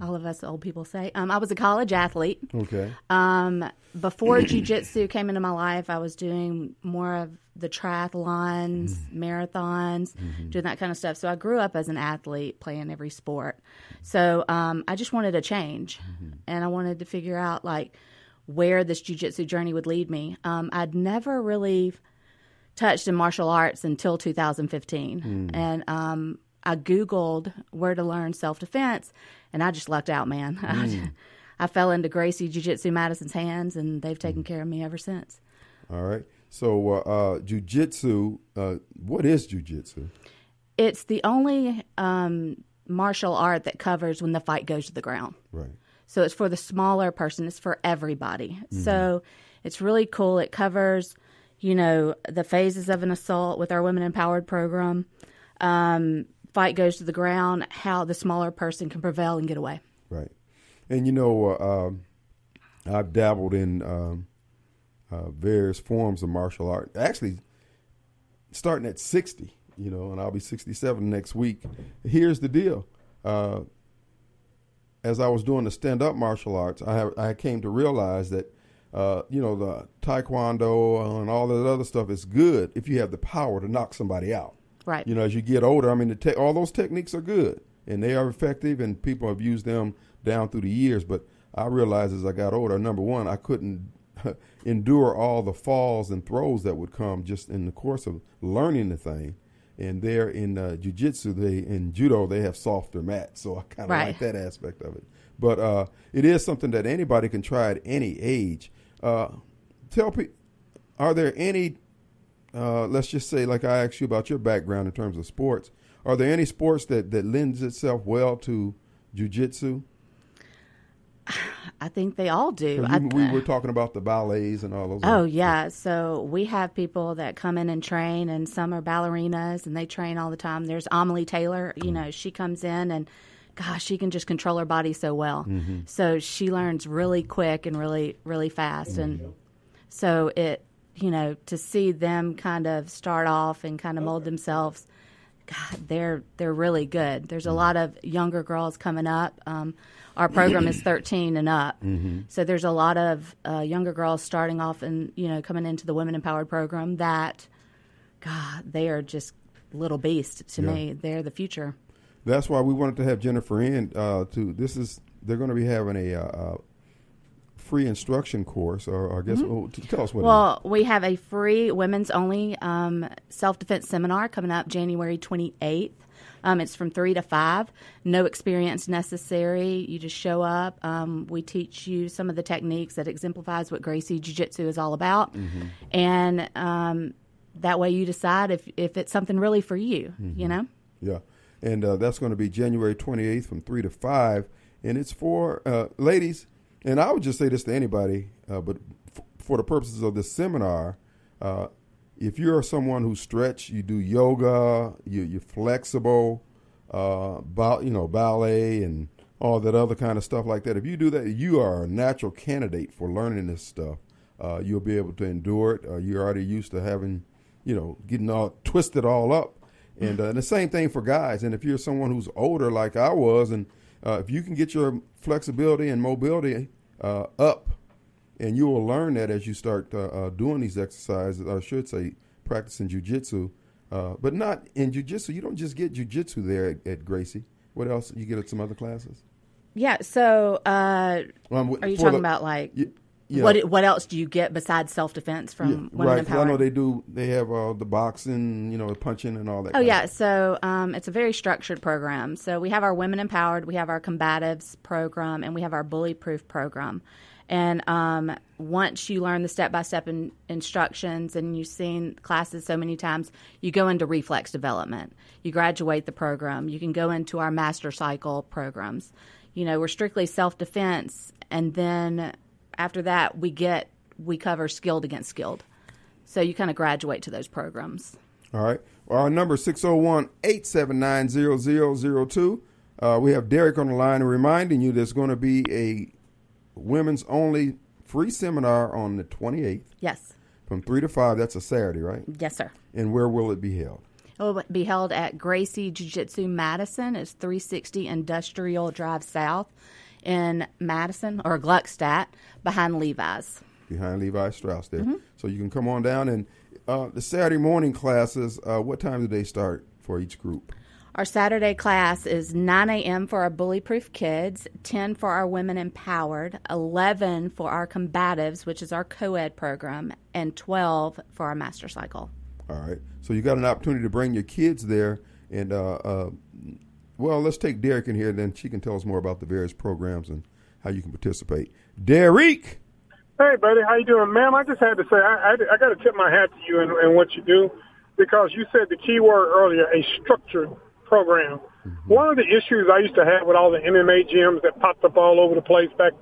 all of us old people say, um, I was a college athlete. okay, Um, before jujitsu came into my life, I was doing more of the triathlons, marathons, doing that kind of stuff. So I grew up as an athlete, playing every sport. So um, I just wanted a change, and I wanted to figure out like where this jujitsu journey would lead me. Um, I'd never really touched in martial arts until 2015, and um, I googled where to learn self defense, and I just lucked out, man. I fell into Gracie Jiu Jitsu Madison's hands, and they've taken care of me ever since. all right. So, uh, uh, jujitsu, uh, what is jujitsu? It's the only um, martial art that covers when the fight goes to the ground. Right. So it's for the smaller person. It's for everybody. So it's really cool. It covers, you know, the phases of an assault with our Women Empowered program. Um, fight goes to the ground. How the smaller person can prevail and get away. Right. And you know, uh, um, I've dabbled in um, uh, various forms of martial art. Actually, starting at 60, you know, and I'll be 67 next week. Here's the deal. Uh, as I was doing the stand up martial arts, I, have, I came to realize that, uh, you know, the taekwondo and all that other stuff is good if you have the power to knock somebody out. Right. You know, as you get older, I mean, the te- all those techniques are good and they are effective, and people have used them down through the years. But I realized as I got older, number one, I couldn't endure all the falls and throws that would come just in the course of learning the thing. And there in uh, jujitsu, they in judo they have softer mats, so I kind of Right. like that aspect of it. But uh, it is something that anybody can try at any age. Uh, tell people, are there any? Uh, let's just say, like I asked you about your background in terms of sports. Are there any sports that that lends itself well to jujitsu? I think they all do. 'Cause I- We, we were talking about the ballets and all those. Oh other- yeah, so we have people that come in and train, and some are ballerinas, and they train all the time. There's Amelie Taylor, you know, she comes in and, gosh, she can just control her body so well. So she learns really quick and really, really fast, and so it, you know, to see them kind of start off and kind of mold themselves. God, they're they're really good. There's a lot of younger girls coming up. Um, our program is 13 and up, so there's a lot of uh, younger girls starting off and you know coming into the Women Empowered program. That, God, they are just little beasts to Yeah. me. They're the future. That's why we wanted to have Jennifer in. Uh, to this is they're going to be having a uh, uh, free instruction course, or, or I guess oh, t- tell us what. it is. Mm-hmm. Well, we have a free women's only um, self defense seminar coming up January 28th. Um, it's from 3 to 5. No experience necessary. You just show up. Um, we teach you some of the techniques that exemplifies what Gracie Jiu Jitsu is all about. And um, that way you decide if, if it's something really for you, you know? Yeah, and uh, that's going to be January 28th from three to five, and it's for uh, ladies. And I would just say this to anybody, uh, but f- for the purposes of this seminar, uh, if you're someone who stretch, you do yoga, you, you're flexible, uh, ba- you know, ballet and all that other kind of stuff like that. If you do that, you are a natural candidate for learning this stuff. Uh, you'll be able to endure it. Uh, you're already used to having, you know, getting all twisted all up. And, uh, and the same thing for guys. And if you're someone who's older like I was, and uh, if you can get your flexibility and mobility uh, up, and you will learn that as you start uh, uh, doing these exercises, I should say, practicing jujitsu. Uh, but not in jujitsu. You don't just get jujitsu there at, at Gracie. What else? You get at some other classes? Yeah. So, uh, Um, are you talking the- about like y- yeah. what what else do you get besides self defense from Yeah, Women right. I know they do. They have uh, the boxing, you know, punching and all that. Oh yeah, so um, it's a very structured program. So we have our Women Empowered, we have our Combatives program, and we have our Bully Proof program. And um, once you learn the step by step instructions and you've seen classes so many times, you go into reflex development. You graduate the program. You can go into our master cycle programs. You know, we're strictly self defense, and then after that, we get we cover skilled against skilled. So you kind of graduate to those programs. All right. Our number is 601 879 0002. Uh, We have Derek on the line reminding you there's going to be a women's only free seminar on the 28th Yes. from 3 to 5. That's a Saturday, right? Yes, sir. And where will it be held? It will be held at Gracie Jiu Jitsu Madison. It's 360 Industrial Drive South in Madison or Gluckstadt behind Levi's. Behind Levi Strauss Mm-hmm. there. So you can come on down. And uh, the Saturday morning classes, uh, what time do they start for each group? Our Saturday class is 9 a.m. for our bully proof kids, 10 for our women empowered, 11 for our combatives, which is our co ed program, and 12 for our master cycle. All right. So you got an opportunity to bring your kids there. And, uh, uh, well, let's take Derek in here, then she can tell us more about the various programs and how you can participate. Derek! Hey, buddy, how you doing, ma'am? I just had to say I, I, I got to tip my hat to you and, and what you do because you said the key word earlier, a structured program. One of the issues I used to have with all the MMA gyms that popped up all over the place back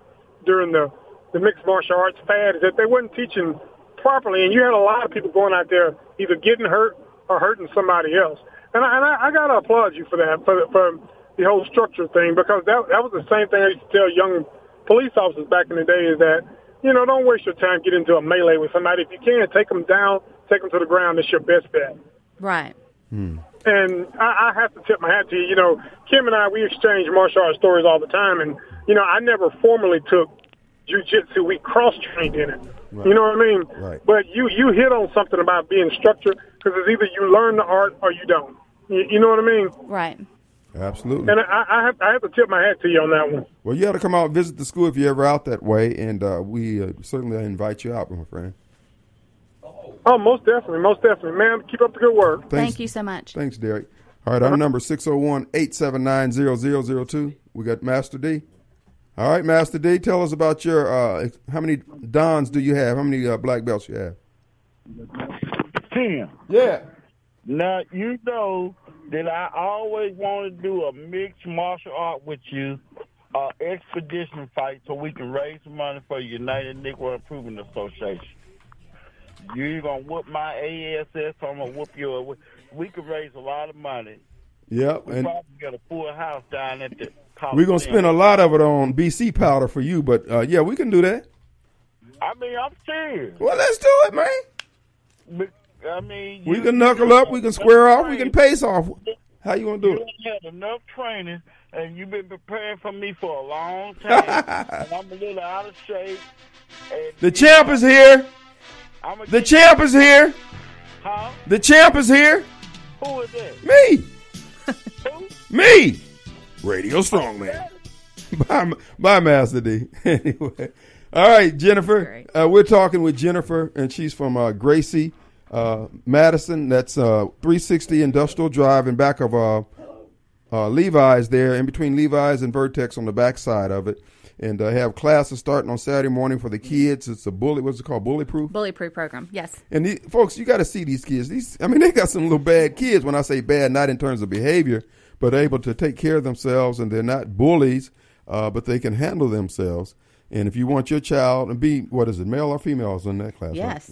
during the the mixed martial arts fad is that they wasn't teaching properly, and you had a lot of people going out there either getting hurt or hurting somebody else. And I, and I, I got to applaud you for that, for, for the whole structure thing, because that that was the same thing I used to tell young police officers back in the day is that you know don't waste your time getting into a melee with somebody. If you can, take them down, take them to the ground. That's your best bet. Right. Hmm. And I, I have to tip my hat to you. You know, Kim and I, we exchange martial arts stories all the time. And, you know, I never formally took jujitsu. We cross-trained in it. You know what I mean? Right. But you, you hit on something about being structured because it's either you learn the art or you don't. You, you know what I mean? Right. Absolutely. And I, I, have, I have to tip my hat to you on that one. Well, you got to come out and visit the school if you're ever out that way, and uh, we uh, certainly invite you out, my friend. Oh, most definitely, most definitely, man. Keep up the good work. Thanks. Thank you so much. Thanks, Derek. All right, our number 601-879-0002. We got Master D. All right, Master D, tell us about your uh how many dans do you have? How many uh, black belts you have? Ten. Yeah. now you know that I always want to do a mixed martial art with you, uh, expedition fight, so we can raise some money for United Negro Improvement Association. You gonna whoop my ASS, I'm gonna whoop your. We could raise a lot of money. Yep. We And probably get a full house down at the. we're going to spend a lot of it on BC powder for you, but uh yeah, we can do that. I mean, I'm serious. Well, let's do it, man. But, I mean, We can knuckle up, we can square off, we can pace off. How you going to do You it? ain't had enough training, and you've been preparing for me for a long time, and I'm a little out of shape. The champ is here. I'm The champ is here. Huh? The champ is here. Who is that? Me. Who? Me. Radio Strongman. Bye, bye, Master D. anyway, all right, Jennifer. Great. Uh, we're talking with Jennifer, and she's from uh, Gracie uh, Madison. That's uh, 360 Industrial Drive in back of uh, uh, Levi's there, in between Levi's and Vertex on the back side of it. And uh, have classes starting on Saturday morning for the kids. It's a bully. What's it called? Bullyproof. Bullyproof program. Yes. And the, folks, you got to see these kids. These, I mean, they got some little bad kids. When I say bad, not in terms of behavior, but able to take care of themselves, and they're not bullies, uh, but they can handle themselves. And if you want your child to be, what is it, male or female, is in that class? right? Yes.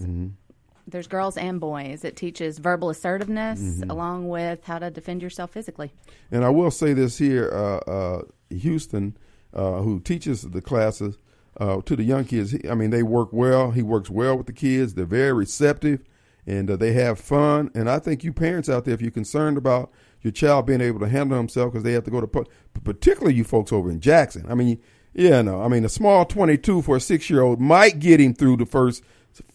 There's girls and boys. It teaches verbal assertiveness Mm-hmm. along with how to defend yourself physically. And I will say this here, uh, uh, Houston, uh, who teaches the classes uh, to the young kids. He, I mean, they work well. He works well with the kids. They're very receptive, and uh, they have fun. And I think you parents out there, if you're concerned about your child being able to handle himself, because they have to go to, particularly you folks over in Jackson. I mean, yeah, no, I mean, a small 22 for a six year old might get him through the first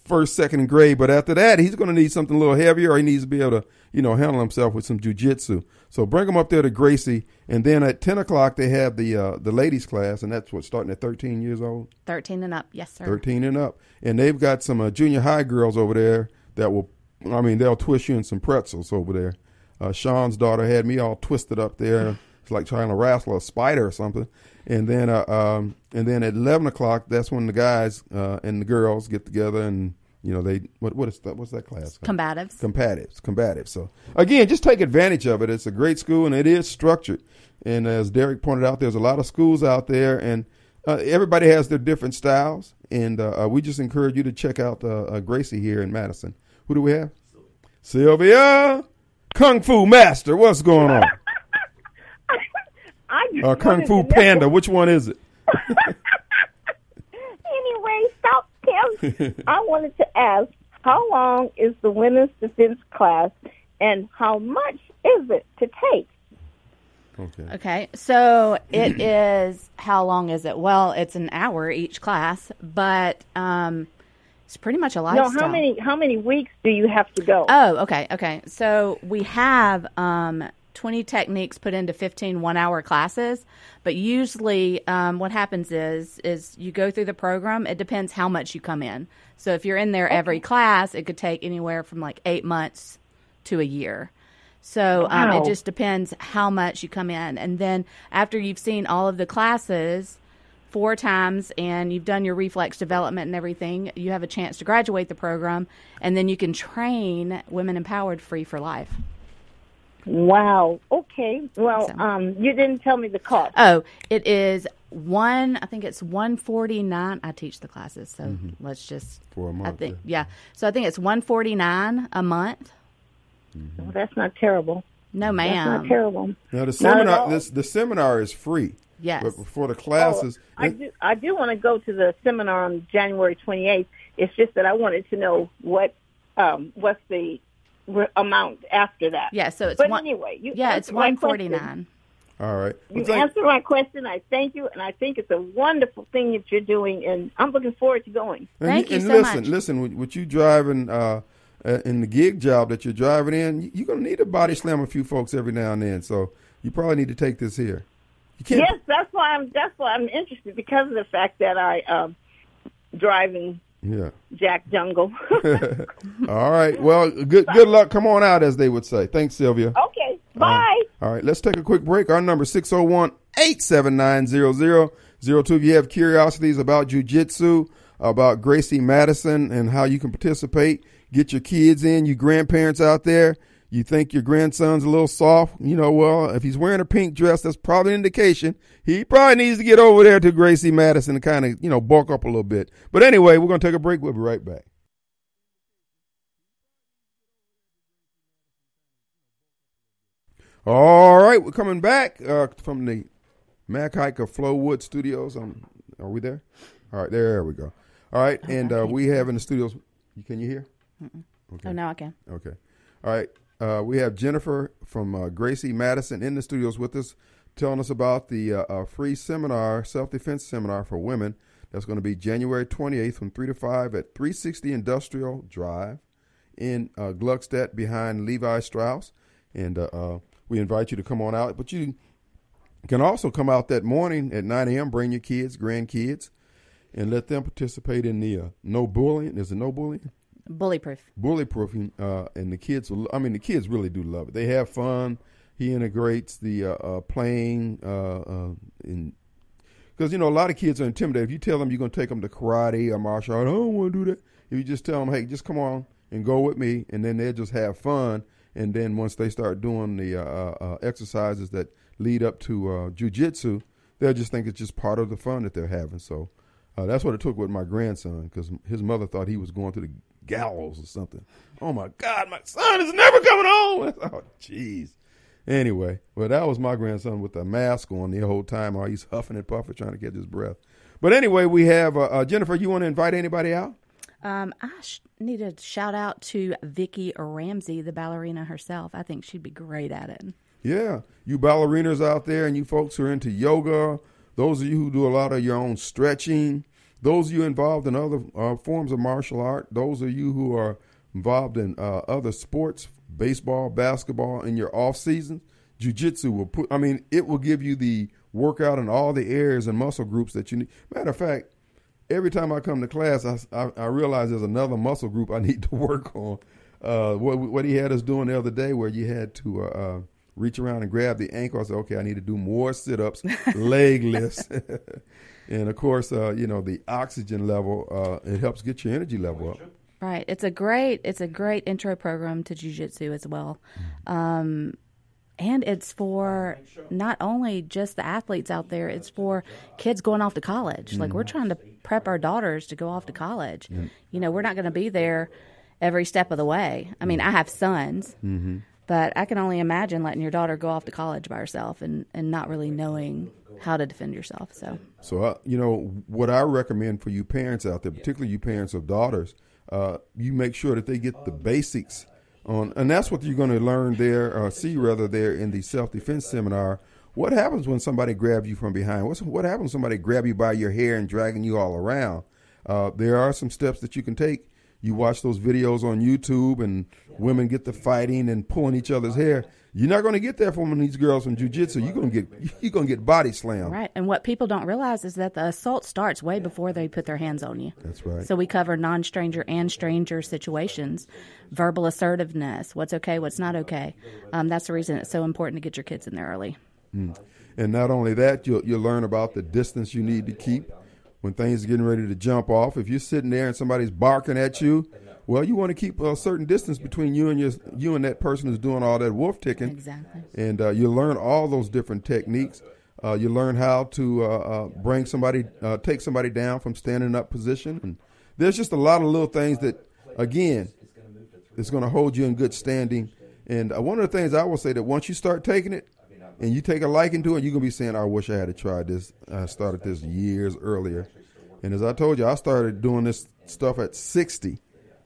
first, second grade, but after that, he's going to need something a little heavier, or he needs to be able to, you know, handle himself with some jujitsu. So bring him up there to Gracie, and then at ten o'clock they have the uh, the ladies class, and that's what starting at thirteen years old, 13 and up. Yes, sir. thirteen and up, and they've got some uh, junior high girls over there that will, I mean, they'll twist you in some pretzels over there. Uh, Sean's daughter had me all twisted up there. It's like trying to wrestle a spider or something. And then, uh, um, and then at eleven o'clock, that's when the guys uh, and the girls get together, and you know they what what is that? What's that class? called? Combatives. Combatives, combative. So again, just take advantage of it. It's a great school and it is structured. And as Derek pointed out, there's a lot of schools out there, and uh, everybody has their different styles. And uh, uh, we just encourage you to check out uh, uh, Gracie here in Madison. Who do we have? Sylvia, Kung Fu Master. What's going on? I Uh, Kung Fu Panda. Which one is it? Anyway, stop, Tim. I wanted to ask, how long is the women's defense class, and how much is it to take? Okay. Okay, so it is how long is it? Well, it's an hour each class, but um, it's pretty much a lifestyle. No, how many how many weeks do you have to go? Oh, okay, okay. So we have um, 20 techniques put into 15 one-hour classes, but usually um, what happens is is you go through the program. It depends how much you come in. So if you're in there every class, it could take anywhere from like eight months to a year. So um, Wow. it just depends how much you come in, and then after you've seen all of the classes four times and you've done your reflex development and everything, you have a chance to graduate the program, and then you can train Women Empowered free for life. Wow. Okay. Well, So- um, you didn't tell me the cost. Oh, it is one. I think it's one forty nine. I teach the classes, so let's just For a month. I think yeah. So I think it's one forty nine a month. Well, that's not terrible. No, That's ma'am. not terrible. Now the seminar, this the seminar is free. Yes. But for the classes, Oh, I do. I do want to go to the seminar on January 28th. It's just that I wanted to know what um, what's the re- amount after that. Yeah. So it's But one. anyway, you yeah, it's answered my one forty question. nine. all right. Well, You thank- answered my question. I thank you, and I think it's a wonderful thing that you're doing, and I'm looking forward to going. And Thank you and so listen, much. listen. With, with you driving uh, uh, in the gig job that you're driving in, you- you're gonna need to body slam a few folks every now and then. So you probably need to take this here. You can't. Yes, that's why I'm. That's why I'm interested because of the fact that I um, drive in Yeah. Jack Jungle. All right. Well, good good luck. Come on out, as they would say. Thanks, Sylvia. okay, bye. All right, let's take a quick break. Our number is 601 879 0002. If you have curiosities about jujitsu, about Gracie Madison and how you can participate, get your kids in, you grandparents out there. You think your grandson's a little soft, you know, well, if he's wearing a pink dress, that's probably an indication he probably needs to get over there to Gracie Madison and kind of, you know, bulk up a little bit. But anyway, we're going to take a break. We'll be right back. All right, we're coming back uh, from the Mac Haik of Flowood Studios. Um, are we there? All right, there we go. All right, and uh, we have in the studios. Can you hear? Oh, now I can. Okay. All right. Uh, we have Jennifer from uh, Gracie Madison in the studios with us, telling us about the uh, uh, free seminar, self defense seminar for women. That's going to be January 28th from 3 to 5 at 360 Industrial Drive in uh, Gluckstadt behind Levi Strauss. And uh, we invite you to come on out. But you can also come out that morning at 9 a.m., bring your kids, grandkids, and let them participate in the no bullying. Is it no bullying? Bully proof. bully proofing uh, and the kids will i mean the kids really do love it. They have fun. He integrates the uh, uh, playing uh, uh, in because you know a lot of kids are intimidated. If you tell them you're going to take them to karate or martial art i don't want to do that if you just tell them hey just come on and go with me and then they'll just have fun. And then once they start doing the uh, exercises that lead up to uh, jujitsu they'll just think it's just part of the fun that they're having. So uh, that's what it took with my grandson because his mother thought he was going to the gallows or something. Oh my God, my son is never coming home. Oh, jeez. Anyway, well, that was my grandson with the mask on the whole time while he's huffing and puffing trying to get his breath. But anyway, we have uh, uh, Jennifer. You want to invite anybody out? Um, I sh- need to shout out to Vicky Ramsey, the ballerina herself. I think she'd be great at it. Yeah, you ballerinas out there and you folks who are into yoga, those of you who do a lot of your own stretching, those of you involved in other uh, forms of martial art, those of you who are involved in uh, other sports, baseball, basketball, in your off season, jujitsu will put. I mean, it will give you the workout in all the areas and muscle groups that you need. Matter of fact, every time I come to class, I, I, I realize there's another muscle group I need to work on. Uh, what what he had us doing the other day, where you had to uh, uh, reach around and grab the ankle. I said, okay, I need to do more sit ups, leg lifts, and of course, uh, you know the oxygen level. Uh, it helps get your energy level up. Right. It's a great it's a great intro program to jujitsu as well. Um, and it's for not only just the athletes out there, it's for kids going off to college. Like we're trying to prep our daughters to go off to college. You know, we're not going to be there every step of the way. I mean, I have sons, but I can only imagine letting your daughter go off to college by herself and, and not really knowing how to defend yourself. So, So, uh, you know, what I recommend for you parents out there, particularly you parents of daughters, uh, you make sure that they get the basics on, and that's what you're going to learn there, or see rather there in the self defense seminar. What happens when somebody grabs you from behind? What's, what happens when somebody grab you by your hair and dragging you all around? Uh, there are some steps that you can take. You watch those videos on YouTube, and women get the fighting and pulling each other's hair. You're not going to get that from these girls from jujitsu. You're going to get you're going to get body slammed. right. And what people don't realize is that the assault starts way before they put their hands on you. That's right. So we cover non stranger and stranger situations, verbal assertiveness, what's okay, what's not okay. Um, that's the reason it's so important to get your kids in there early. And not only that, you'll you'll learn about the distance you need to keep when things are getting ready to jump off. If you're sitting there and somebody's barking at you, well, you want to keep a certain distance between you and your you and that person who's doing all that wolf ticking. Exactly. And uh, you learn all those different techniques. Uh, you learn how to uh, uh, bring somebody, uh, take somebody down from standing up position. And there's just a lot of little things that, again, is going to hold you in good standing. And uh, one of the things I will say that once you start taking it, and you take a liking to it, you're gonna be saying, "I wish I had tried this. I started this years earlier." And as I told you, I started doing this stuff at 60,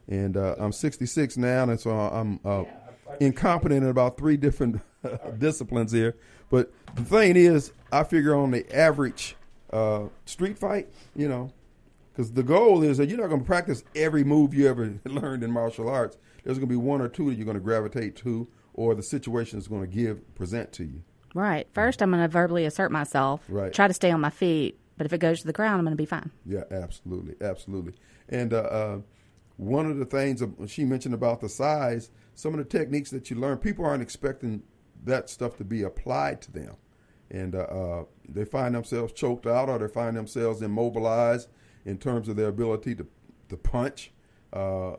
and uh, I'm 66 now, and so I'm uh, incompetent in about three different disciplines here. But the thing is, I figure on the average uh, street fight, you know, because the goal is that you're not going to practice every move you ever learned in martial arts. There's going to be one or two that you're going to gravitate to, or the situation is going to give present to you. Right. First, I'm going to verbally assert myself, Right. try to stay on my feet, But if it goes to the ground, I'm going to be fine. Yeah, absolutely, absolutely. And uh, uh, one of the things she mentioned about the size, some of the techniques that you learn, people aren't expecting that stuff to be applied to them, and uh, uh, they find themselves choked out or they find themselves immobilized in terms of their ability to to punch. Uh,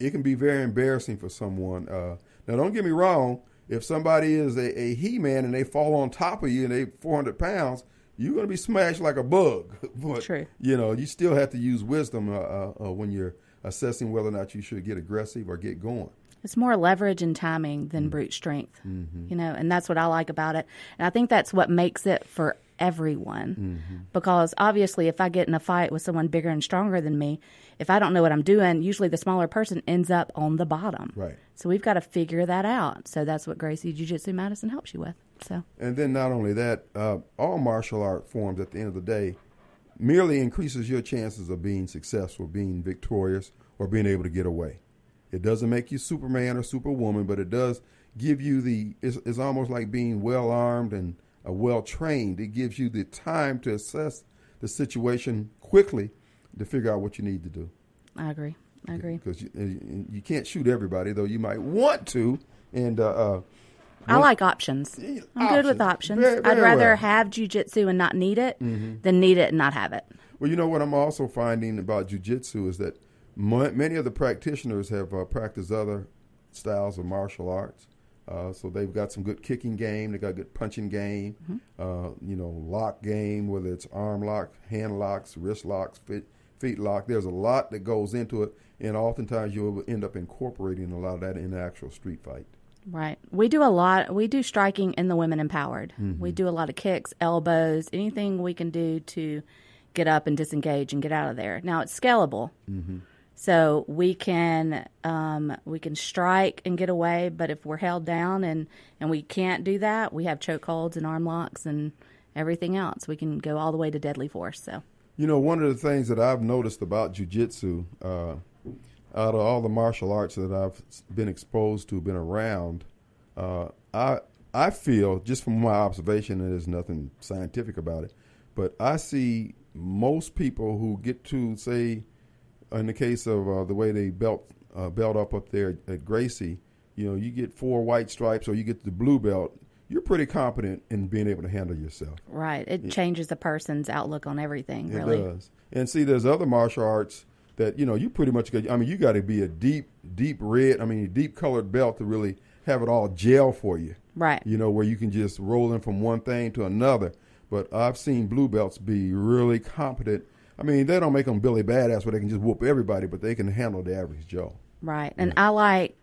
it can be very embarrassing for someone. Uh, now, don't get me wrong. If somebody is a, a he-man and they fall on top of you and they 400 pounds, you're going to be smashed like a bug. but, True. You know, you still have to use wisdom uh, uh, uh, when you're assessing whether or not you should get aggressive or get going. It's more leverage and timing than brute strength, you know, and that's what I like about it. And I think that's what makes it for everyone. Because obviously, if I get in a fight with someone bigger and stronger than me, if I don't know what I'm doing, usually the smaller person ends up on the bottom. Right. So we've got to figure that out. So that's what Gracie Jiu Jitsu Madison helps you with. So And then not only that, uh, all martial art forms at the end of the day merely increases your chances of being successful, being victorious, or being able to get away. It doesn't make you Superman or Superwoman, but it does give you the. It's, it's almost like being well armed and uh, well trained. It gives you the time to assess the situation quickly to figure out what you need to do. I agree. I agree. Because you, you can't shoot everybody, though you might want to. And uh, uh, I like options. I'm good with options. Very- I'd rather well. have jujitsu and not need it Mhm. than need it and not have it. Well, you know what I'm also finding about jujitsu is that many of the practitioners have uh, practiced other styles of martial arts. Uh, so they've got some good kicking game. They got good punching game. Uh, you know, lock game, whether it's arm lock, hand locks, wrist locks, feet, feet lock. There's a lot that goes into it, and oftentimes you'll end up incorporating a lot of that in the actual street fight. Right. We do a lot. We do striking in the women empowered. Mhm. We do a lot of kicks, elbows, anything we can do to get up and disengage and get out of there. Now it's scalable, Mm-hmm. So we can um, we can strike and get away. But if we're held down and and we can't do that, we have chokeholds and arm locks and everything else. We can go all the way to deadly force. So You know, one of the things that I've noticed about jujitsu, uh, out of all the martial arts that I've been exposed to, been around, uh, I I feel just from my observation, and there's nothing scientific about it, but I see most people who get to say, in the case of uh, the way they belt uh, belt up up there at Gracie, you know, you get four white stripes or you get the blue belt, you're pretty competent in being able to handle yourself. right, it changes a person's outlook on everything. It Really. does. And see, there's other martial arts that you know you pretty much. got I mean, you got to be a deep, deep red. I mean, a deep colored belt to really have it all gel for you. Right. You know, where you can just roll in from one thing to another. But I've seen blue belts be really competent. I mean, they don't make them Billy Badass where they can just whoop everybody, but they can handle the average Joe. Right. And I like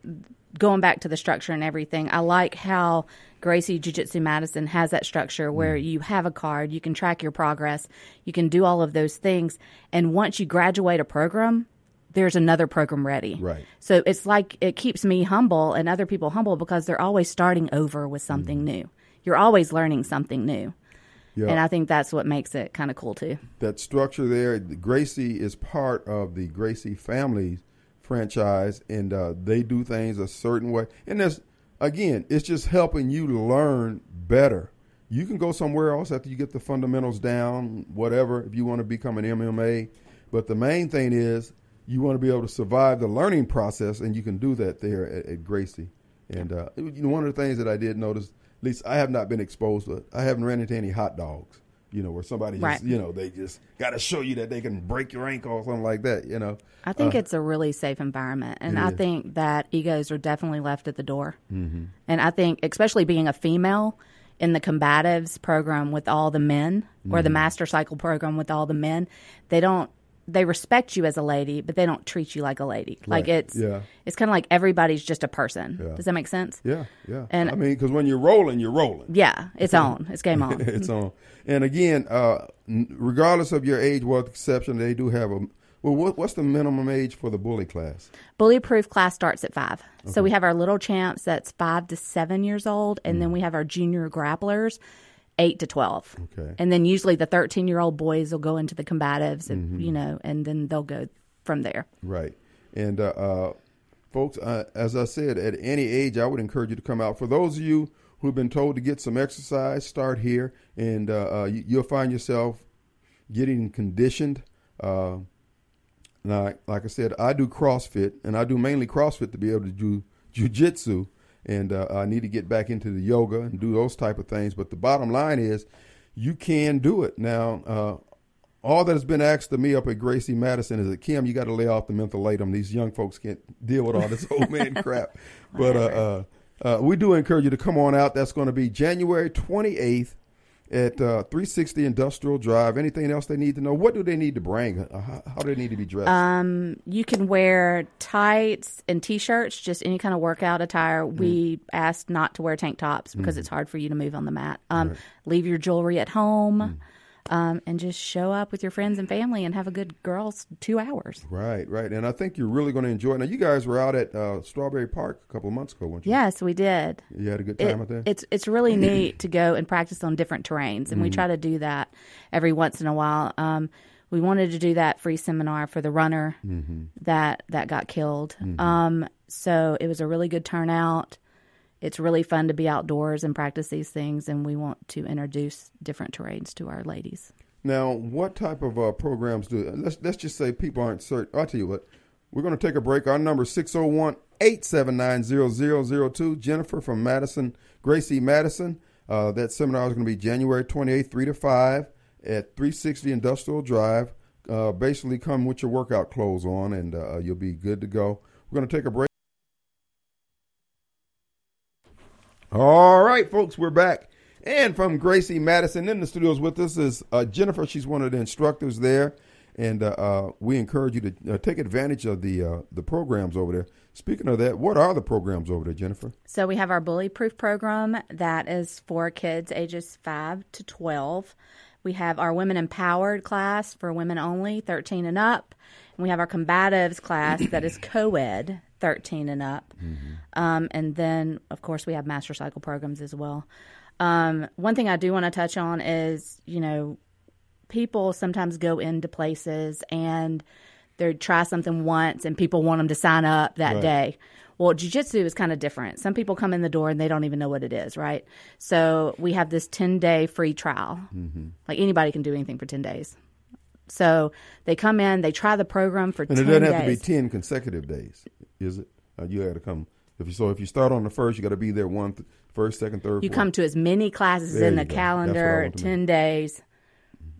going back to the structure and everything. I like how Gracie Jiu Jitsu Madison has that structure where mm. you have a card, you can track your progress, you can do all of those things. And once you graduate a program, there's another program ready. Right. So it's like it keeps me humble and other people humble because they're always starting over with something mm. new. You're always learning something new. Yeah. And I think that's what makes it kind of cool too. that structure there. Gracie is part of the Gracie family franchise, and uh, they do things a certain way. And there's again, it's just helping you learn better. You can go somewhere else after you get the fundamentals down, whatever, if you want to become an MMA. But the main thing is you want to be able to survive the learning process, and you can do that there at, at Gracie. And uh, you know, one of the things that I did notice, least I have not been exposed to, I haven't ran into any hot dogs. You know, where somebody just, you know, they just got to show you that they can break your ankle or something like that. You know, I think Uh, it's a really safe environment, and I is. think that egos are definitely left at the door. Mhm. And I think, especially being a female in the combatives program with all the men, or the Mhm. master cycle program with all the men, they don't. They respect you as a lady, but they don't treat you like a lady. Like it's, Yeah. it's kind of like everybody's just a person. Yeah. Does that make sense? Yeah, yeah. And I mean, because when you're rolling, you're rolling. yeah, it's on. It's game on. it's on. And again, uh, regardless of your age, with exception, they do have a. Well, what, what's the minimum age for the bully class? Bully proof class starts at five. So we have our little champs that's five to seven years old, and then we have our junior grapplers, eight to twelve. Okay. And then usually the thirteen year old boys will go into the combatives, and Mhm. you know, and then they'll go from there. Right. And uh, uh, folks, uh, as I said, at any age, I would encourage you to come out. For those of you who've been told to get some exercise, start here, and uh, uh, you, you'll find yourself getting conditioned. Uh, now, like I said, I do CrossFit, and I do mainly CrossFit to be able to do jujitsu, and uh, I need to get back into the yoga and do those type of things. But the bottom line is, you can do it. Now, uh, all that has been asked of me up at Gracie Madison is that Kim, you got to lay off the mentholatum. These young folks can't deal with all this old man crap. But uh, uh, uh, we do encourage you to come on out. That's going to be January 28th at uh, 360 Industrial Drive. Anything else they need to know? What do they need to bring? Uh, How, how do they need to be dressed? Um, you can wear tights and t-shirts, just any kind of workout attire. We ask not to wear tank tops because it's hard for you to move on the mat. Um, Leave your jewelry at home, um, and just show up with your friends and family and have a good girls two hours. right, right. And I think you're really going to enjoy it. Now, you guys were out at uh, Strawberry Park a couple of months ago, weren't you? Yes, we did. You had a good It- time out there? it's it's really neat to go and practice on different terrains, and we Mm-hmm. try to do that every once in a while. Um, we wanted to do that free seminar for the runner Mm-hmm. that that got killed. Um, so it was a really good turnout. It's really fun to be outdoors and practice these things, and we want to introduce different terrains to our ladies. Now, what type of uh, programs do let's let's just say people aren't certain. I'll tell you what. We're going to take a break. Our number is 601-879-0002. Jennifer from Madison, Gracie Madison. Uh, that seminar is going to be January 28th, 3 to 5 at 360 Industrial Drive. Uh, basically, come with your workout clothes on, and uh, you'll be good to go. We're going to take a break. All right, folks, we're back. And from Gracie Madison in the studios with us is uh, Jennifer. She's one of the instructors there, and uh, uh, we encourage you to uh, take advantage of the uh, the programs over there. Speaking of that, what are the programs over there, Jennifer? So we have our bully proof program that is for kids ages 5 to 12. We have our women empowered class for women only, 13 and up. And we have our combatives class that is co-ed, 13 and up. Um, and then, of course, we have master cycle programs as well. Um, one thing I do want to touch on is, you know, people sometimes go into places and they try something once and people want them to sign up that Right. day. Well, jujitsu is kind of different. Some people come in the door and they don't even know what it is, right? So we have this 10 day free trial. Mm-hmm. Like anybody can do anything for 10 days. So they come in, they try the program for And 10 it doesn't days. have to be ten consecutive days, is it? Uh, you got to come. If you so, if you start on the first, you got to be there one, th- first, second, third. You fourth. come to as many classes There in the go. That's what I calendar, 10 days,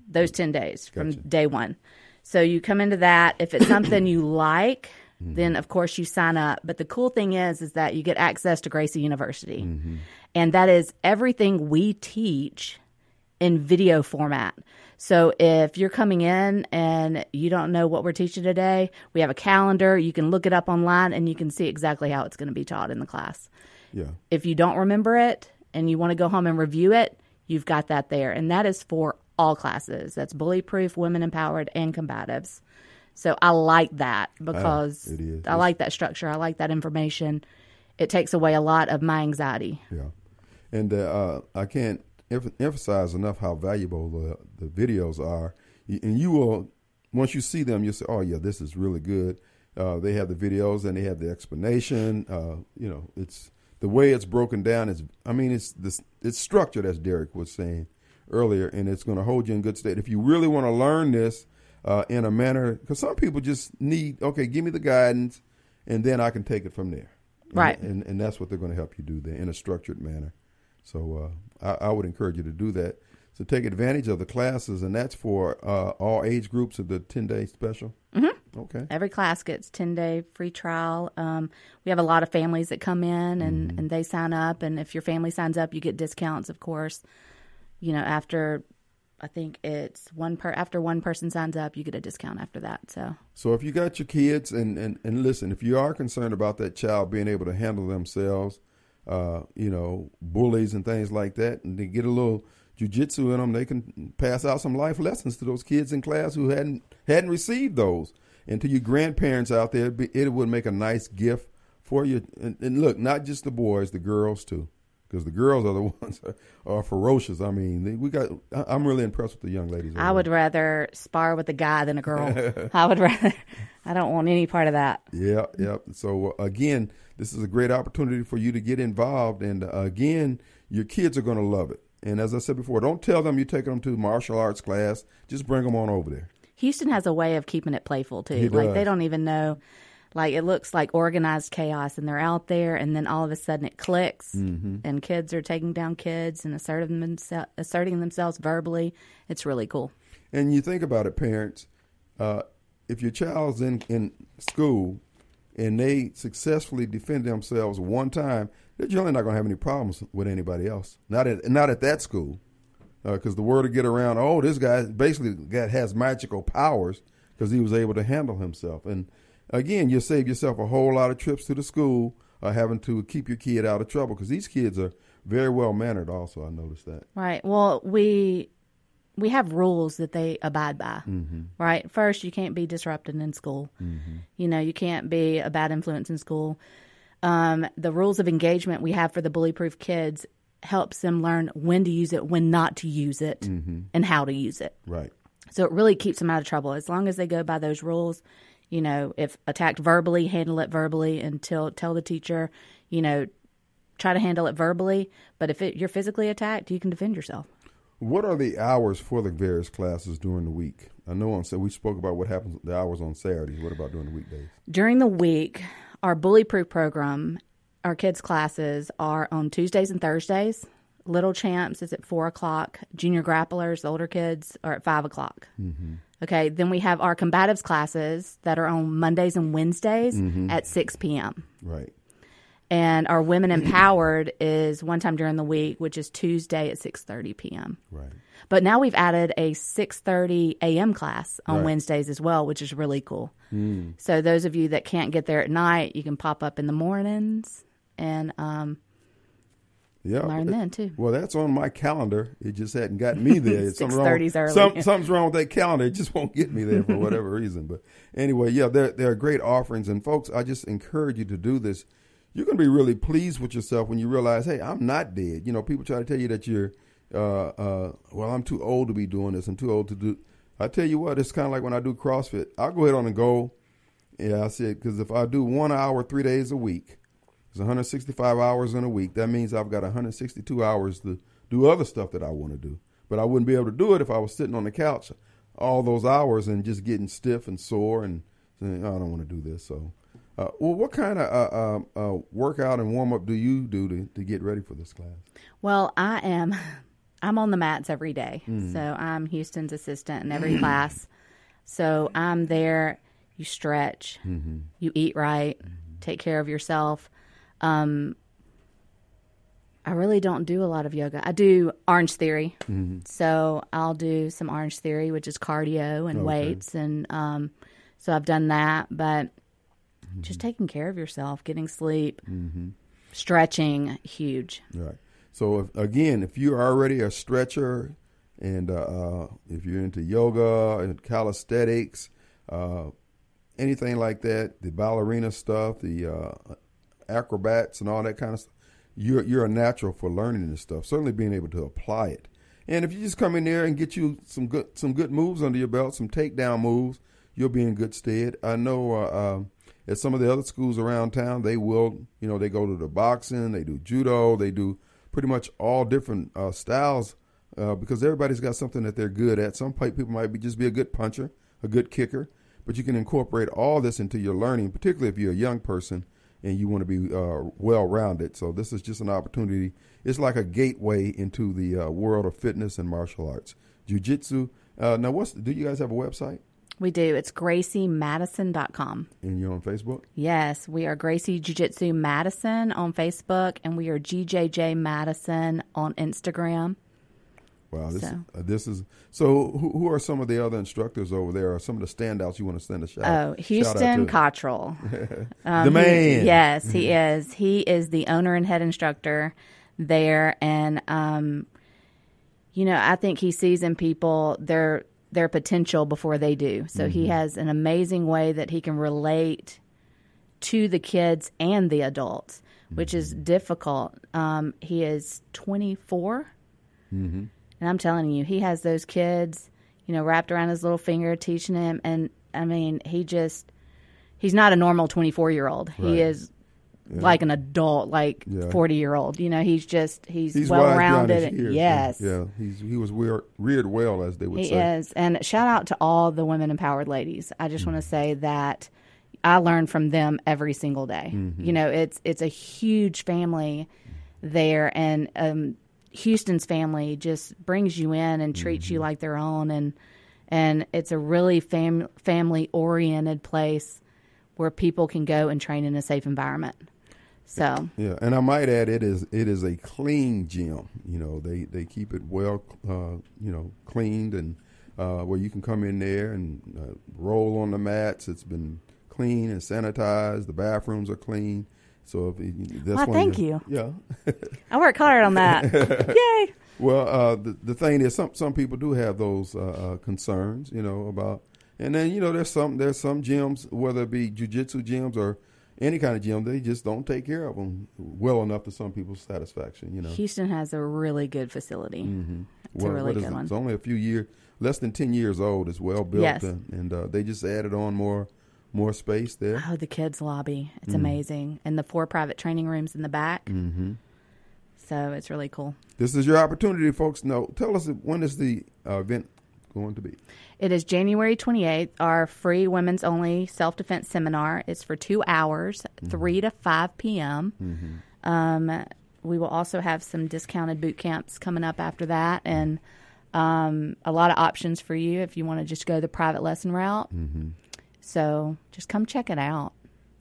those 10 days from day one. So you come into that. If it's something you like, Mm-hmm. then of course you sign up. But the cool thing is, is that you get access to Gracie University. Mm-hmm. And that is everything we teach in video format. So if you're coming in and you don't know what we're teaching today, we have a calendar. You can look it up online and you can see exactly how it's going to be taught in the class Yeah. if you don't remember it and you want to go home and review it, you've got that there. And that is for all classes. That's bully proof, women empowered, and combatives. So I like that because. I like that structure. I like that information. It takes away a lot of my anxiety. Yeah, and uh, uh, I can't emph- emphasize enough how valuable the, the videos are. And you will, once you see them, you'll say, "Oh yeah, this is really good." Uh, they have the videos and they have the explanation. Uh, you know, it's the way it's broken down. Is I mean, it's this it's structured as Derek was saying earlier, and it's going to hold you in good state. If you really want to learn this uh, in a manner, because some people just need, okay, give me the guidance, and then I can take it from there. And- Right. and and that's what they're going to help you do there in a structured manner. So uh, I, I would encourage you to do that. So take advantage of the classes, and that's for uh, all age groups of the ten day special. Mm-hmm. Okay. Every class gets 10 day free trial. Um, we have a lot of families that come in and, and they sign up. And if your family signs up, you get discounts, of course. You know, after I think it's one per after one person signs up, you get a discount after that. So So if you got your kids, and, and, and listen, if you are concerned about that child being able to handle themselves, uh, you know, bullies and things like that, and they get a little jujitsu in them, they can pass out some life lessons to those kids in class who hadn't hadn't received those. And to your grandparents out there, be- it would make a nice gift for you. And, and look, not just the boys, the girls too, because the girls are the ones that are ferocious. I mean, they, we got. I- I'm really impressed with the young ladies. I would rather spar with a guy than a girl. I would rather. I don't want any part of that. Yeah, yeah. So uh, again, this is a great opportunity for you to get involved, and uh, again, your kids are going to love it. And as I said before, don't tell them you're taking them to martial arts class. Just bring them on over there. Houston has a way of keeping it playful too. Like they don't even know. Like it looks like organized chaos, and they're out there, and then all of a sudden it clicks, Mm-hmm. and kids are taking down kids and asserting, themse- asserting themselves verbally. It's really cool. And you think about it, parents. Uh, if your child's in in school and they successfully defend themselves one time, they're generally not going to have any problems with anybody else. Not at not at that school, because the word will get around. Oh, this guy basically got has magical powers because he was able to handle himself. And again, you save yourself a whole lot of trips to the school, uh, having to keep your kid out of trouble because these kids are very well mannered. Also, I noticed that. Right. Well, we we have rules that they abide by. Mm-hmm. Right. First, you can't be disrupted in school. Mm-hmm. You know, you can't be a bad influence in school. Um, the rules of engagement we have for the bully proof kids helps them learn when to use it, when not to use it, mm-hmm. and how to use it. Right. So it really keeps them out of trouble. As long as they go by those rules, you know, if attacked verbally, handle it verbally until tell the teacher, you know, try to handle it verbally. But if it, you're physically attacked, you can defend yourself. What are the hours for the various classes during the week? I know on so we spoke about what happens the hours on Saturdays. What about during the weekdays? During the week, our bully proof program, our kids' classes are on Tuesdays and Thursdays. Little Champs is at four o'clock. Junior Grapplers, the older kids, are at five o'clock. Mm-hmm. Okay, then we have our combatives classes that are on Mondays and Wednesdays mm-hmm. at 6 p.m. Right. And our Women Empowered is one time during the week, which is Tuesday at 6:30 p.m. Right. But now we've added a 6:30 a.m. class on Right. Wednesdays as well, which is really cool. So those of you that can't get there at night, you can pop up in the mornings and um, Yeah. learn then too. Well, that's on my calendar. It just hadn't gotten me there. It's something wrong- 6:30's early. Some, something's wrong with that calendar. It just won't get me there for whatever reason. But anyway, yeah, there there are great offerings, and folks, I just encourage you to do this. You're going to be really pleased with yourself when you realize, hey, I'm not dead. You know, people try to tell you that you're, uh, uh, well, I'm too old to be doing this. I'm too old to do. I tell you what, it's kind of like when I do CrossFit. I'll go ahead on and go. Yeah, I said because if I do one hour three days a week, it's 165 hours in a week. That means I've got 162 hours to do other stuff that I want to do. But I wouldn't be able to do it if I was sitting on the couch all those hours and just getting stiff and sore and saying, oh, I don't want to do this. So, uh, well, what kind of uh, uh, uh, workout and warm up do you do to, to get ready for this class? Well, I am. I'm on the mats every day. So I'm Houston's assistant in every class. So I'm there. You stretch, you eat right, take care of yourself. Um, I really don't do a lot of yoga. I do Orange Theory. So I'll do some Orange Theory, which is cardio and Okay. weights. And um, so I've done that. But just taking care of yourself, getting sleep, stretching, huge. Right. So if, again, if you're already a stretcher, and uh, uh, if you're into yoga and calisthenics, uh, anything like that, the ballerina stuff, the uh, acrobats, and all that kind of stuff, you're you're a natural for learning this stuff. Certainly, being able to apply it. And if you just come in there and get you some good some good moves under your belt, some takedown moves, you'll be in good stead. I know uh, um at some of the other schools around town, they will, you know, they go to the boxing, they do judo, they do pretty much all different uh, styles uh, because everybody's got something that they're good at. Some people might be just be a good puncher, a good kicker, but you can incorporate all this into your learning, particularly if you're a young person and you want to be uh, well rounded. So this is just an opportunity. It's like a gateway into the uh, world of fitness and martial arts, jujitsu. Uh, now, what's do you guys have a website We do. It's graciemadison.com. and you're on Facebook? Yes, we are Gracie Jiu Jitsu Madison on Facebook, and we are GJJ Madison on Instagram. Wow, this So. uh, this is so. Who, who are some of the other instructors over there? Are some of the standouts you want to send a shout? Oh, shout Houston to? Cottrell. the Um, he- man. yes, he is. He is the owner and head instructor there, and um, you know, I think he sees in people their their potential before they do. So he mm-hmm. has an amazing way that he can relate to the kids and the adults, which is mm-hmm. difficult. Um, he is 24, mm-hmm. and I'm telling you, he has those kids, you know, wrapped around his little finger, teaching him, and I mean, he just he's not a normal 24 year old. Right. He is Yeah. like an adult, like Yeah. forty year old. You know, he's just he's, He's well rounded. Yes, Yeah, he's he was reared, reared well, as they would he say. is. And shout out to all the women empowered ladies. I just want to mm. say that I learn from them every single day. Mm-hmm. You know, it's it's a huge family there, and um, Houston's family just brings you in and treats you mm-hmm. like their own, and and it's a really fam- family oriented place where people can go and train in a safe environment. So Yeah, and I might add, it is it is a clean gym. You know, they they keep it well, uh, you know, cleaned and uh, where you can come in there and uh, roll on the mats. It's been clean and sanitized. The bathrooms are clean. So if you- that's thank you. Yeah. I work hard on that. Yay! Well, uh, the the thing is, some some people do have those uh, uh, concerns, you know, about, and then you know, there's some there's some gyms, whether it be jujitsu gyms or any kind of gym, they just don't take care of them well enough to some people's satisfaction, you know. Houston has a really good facility. It's Mm-hmm. Well, a really good it? one. It's only a few years, less than ten years old. It's well built, Yes. and, and uh, they just added on more more space there. Oh, the kids' lobby. It's Mm. amazing. And the four private training rooms in the back. hmm So it's really cool. This is your opportunity, folks. Know, tell us when is the uh, event going to be? It is January 28th, our free women's only self defense seminar. It's for two hours, 3 to 5 p.m. Um, we will also have some discounted boot camps coming up after that and um, a lot of options for you if you want to just go the private lesson route. So just come check it out,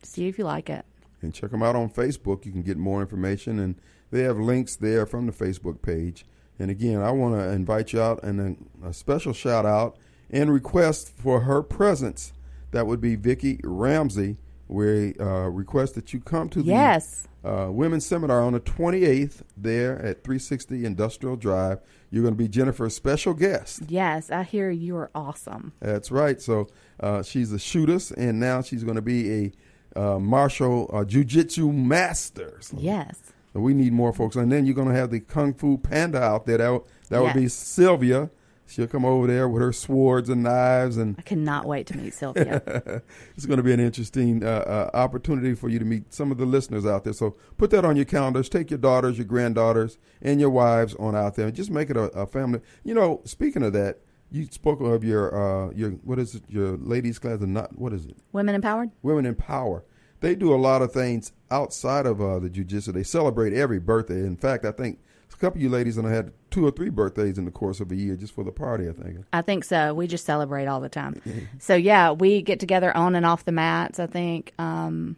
see if you like it. and check them out on Facebook. You can get more information, and they have links there from the Facebook page. And again, I want to invite you out and a special shout out and request for her presence. That would be Vicky Ramsey. We uh, request that you come to the Yes. uh, women's seminar on the 28th there at 360 Industrial Drive. You're going to be Jennifer's special guest. Yes, I hear you are awesome. That's right. So uh, she's a shootist, and now she's going to be a uh, martial uh, jujitsu master. So Yes. we need more folks, and then you're going to have the kung fu panda out there. That would, that would be Sylvia. She'll come over there with her swords and knives, and I cannot wait to meet Sylvia. it's going to be an interesting uh, uh, opportunity for you to meet some of the listeners out there. So put that on your calendars. Take your daughters, your granddaughters, and your wives on out there, and just make it a, a family. You know, speaking of that, you spoke of your uh, your what is it? Your ladies class, and not what is it? Women empowered? Women in Power. They do a lot of things outside of uh, the jujitsu. They celebrate every birthday. In fact, I think a couple of you ladies and I had two or three birthdays in the course of a year just for the party. I think. I think so. We just celebrate all the time. so yeah, we get together on and off the mats. I think um,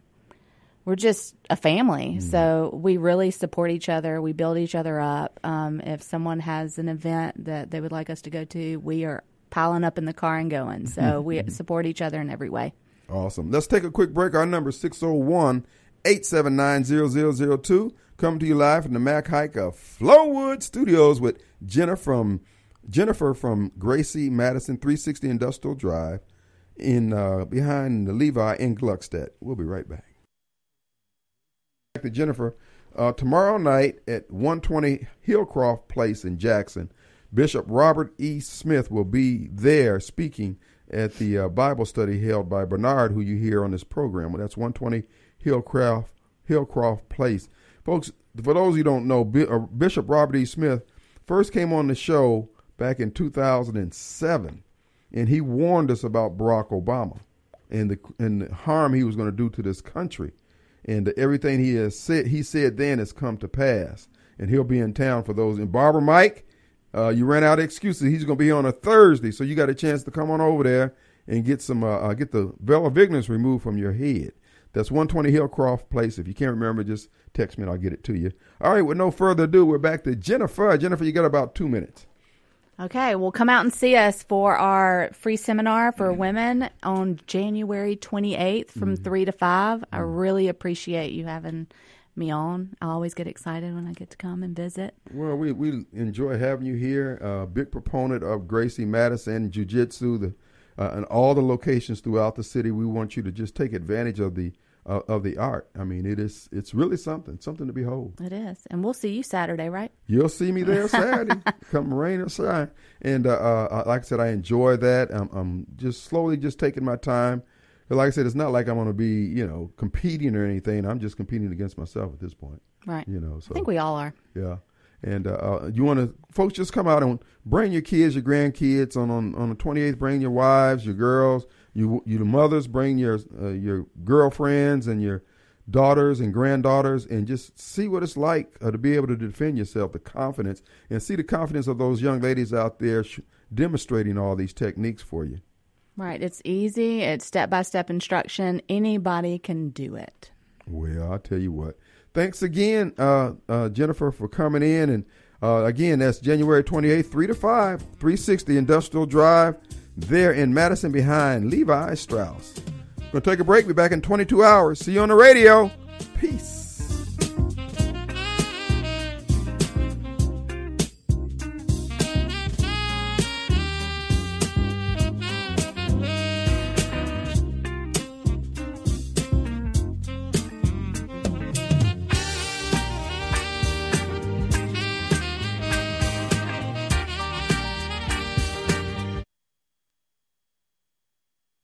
we're just a family. So we really support each other. We build each other up. Um, if someone has an event that they would like us to go to, we are piling up in the car and going. So we support each other in every way. Awesome. Let's take a quick break. Our number is 601 879 0002. Coming to you live from the Mac Haik of Flowood Studios with Jennifer from Jennifer from Gracie Madison 360 Industrial Drive in uh, behind the Levi in Gluckstadt. We'll be right back. Back to Jennifer. Uh, tomorrow night at 120 Hillcroft Place in Jackson, Bishop Robert E. Smith will be there speaking at the uh, Bible study held by Bernard, who you hear on this program. Well, that's 120 Hillcroft Hillcroft Place, folks. For those who don't know, uh, Bishop Robert E. Smith first came on the show back in 2007, and he warned us about Barack Obama and the and the harm he was going to do to this country, and everything he has said he said then has come to pass. And he'll be in town for those. And Barbara Mike, uh, you ran out of excuses. He's going to be on a Thursday, so you got a chance to come on over there and get some uh, uh, get the veil of ignorance removed from your head. That's 120 Hillcroft Place. If you can't remember, just text me and I'll get it to you. All right, with no further ado, we're back to Jennifer. Jennifer, you got about two minutes. Okay, well, come out and see us for our free seminar for women on January 28th from 3 to 5. I really appreciate you having me on. I always get excited when I get to come and visit. Well, we, we enjoy having you here. Uh, big proponent of Gracie Madison Jiu Jitsu, uh, and all the locations throughout the city. We want you to just take advantage of the uh, of the art. I mean, it is it's really something, something to behold. It is. And we'll see you Saturday, right? You'll see me there Saturday, come rain or shine. And uh, uh, like I said, I enjoy that. I'm, I'm just slowly just taking my time, But like I said, it's not like I'm going to be, you know, competing or anything. I'm just competing against myself at this point. Right. You know, so I think we all are. yeah. And uh, uh, you want to, folks, just come out and bring your kids, your grandkids on on, on the 28th. Bring your wives, your girls, you you the mothers. Bring your uh, your girlfriends and your daughters and granddaughters, and just see what it's like uh, to be able to defend yourself. The confidence and see the confidence of those young ladies out there sh- demonstrating all these techniques for you. Right. It's easy. It's step by step instruction. Anybody can do it. Well, I'll tell you what. Thanks again, uh, uh, Jennifer, for coming in. And uh, again, that's January 28th, 3 to 5, 360 Industrial Drive, there in Madison behind Levi Strauss. We're Going to take a break. Be back in 22 hours. See you on the radio. Peace.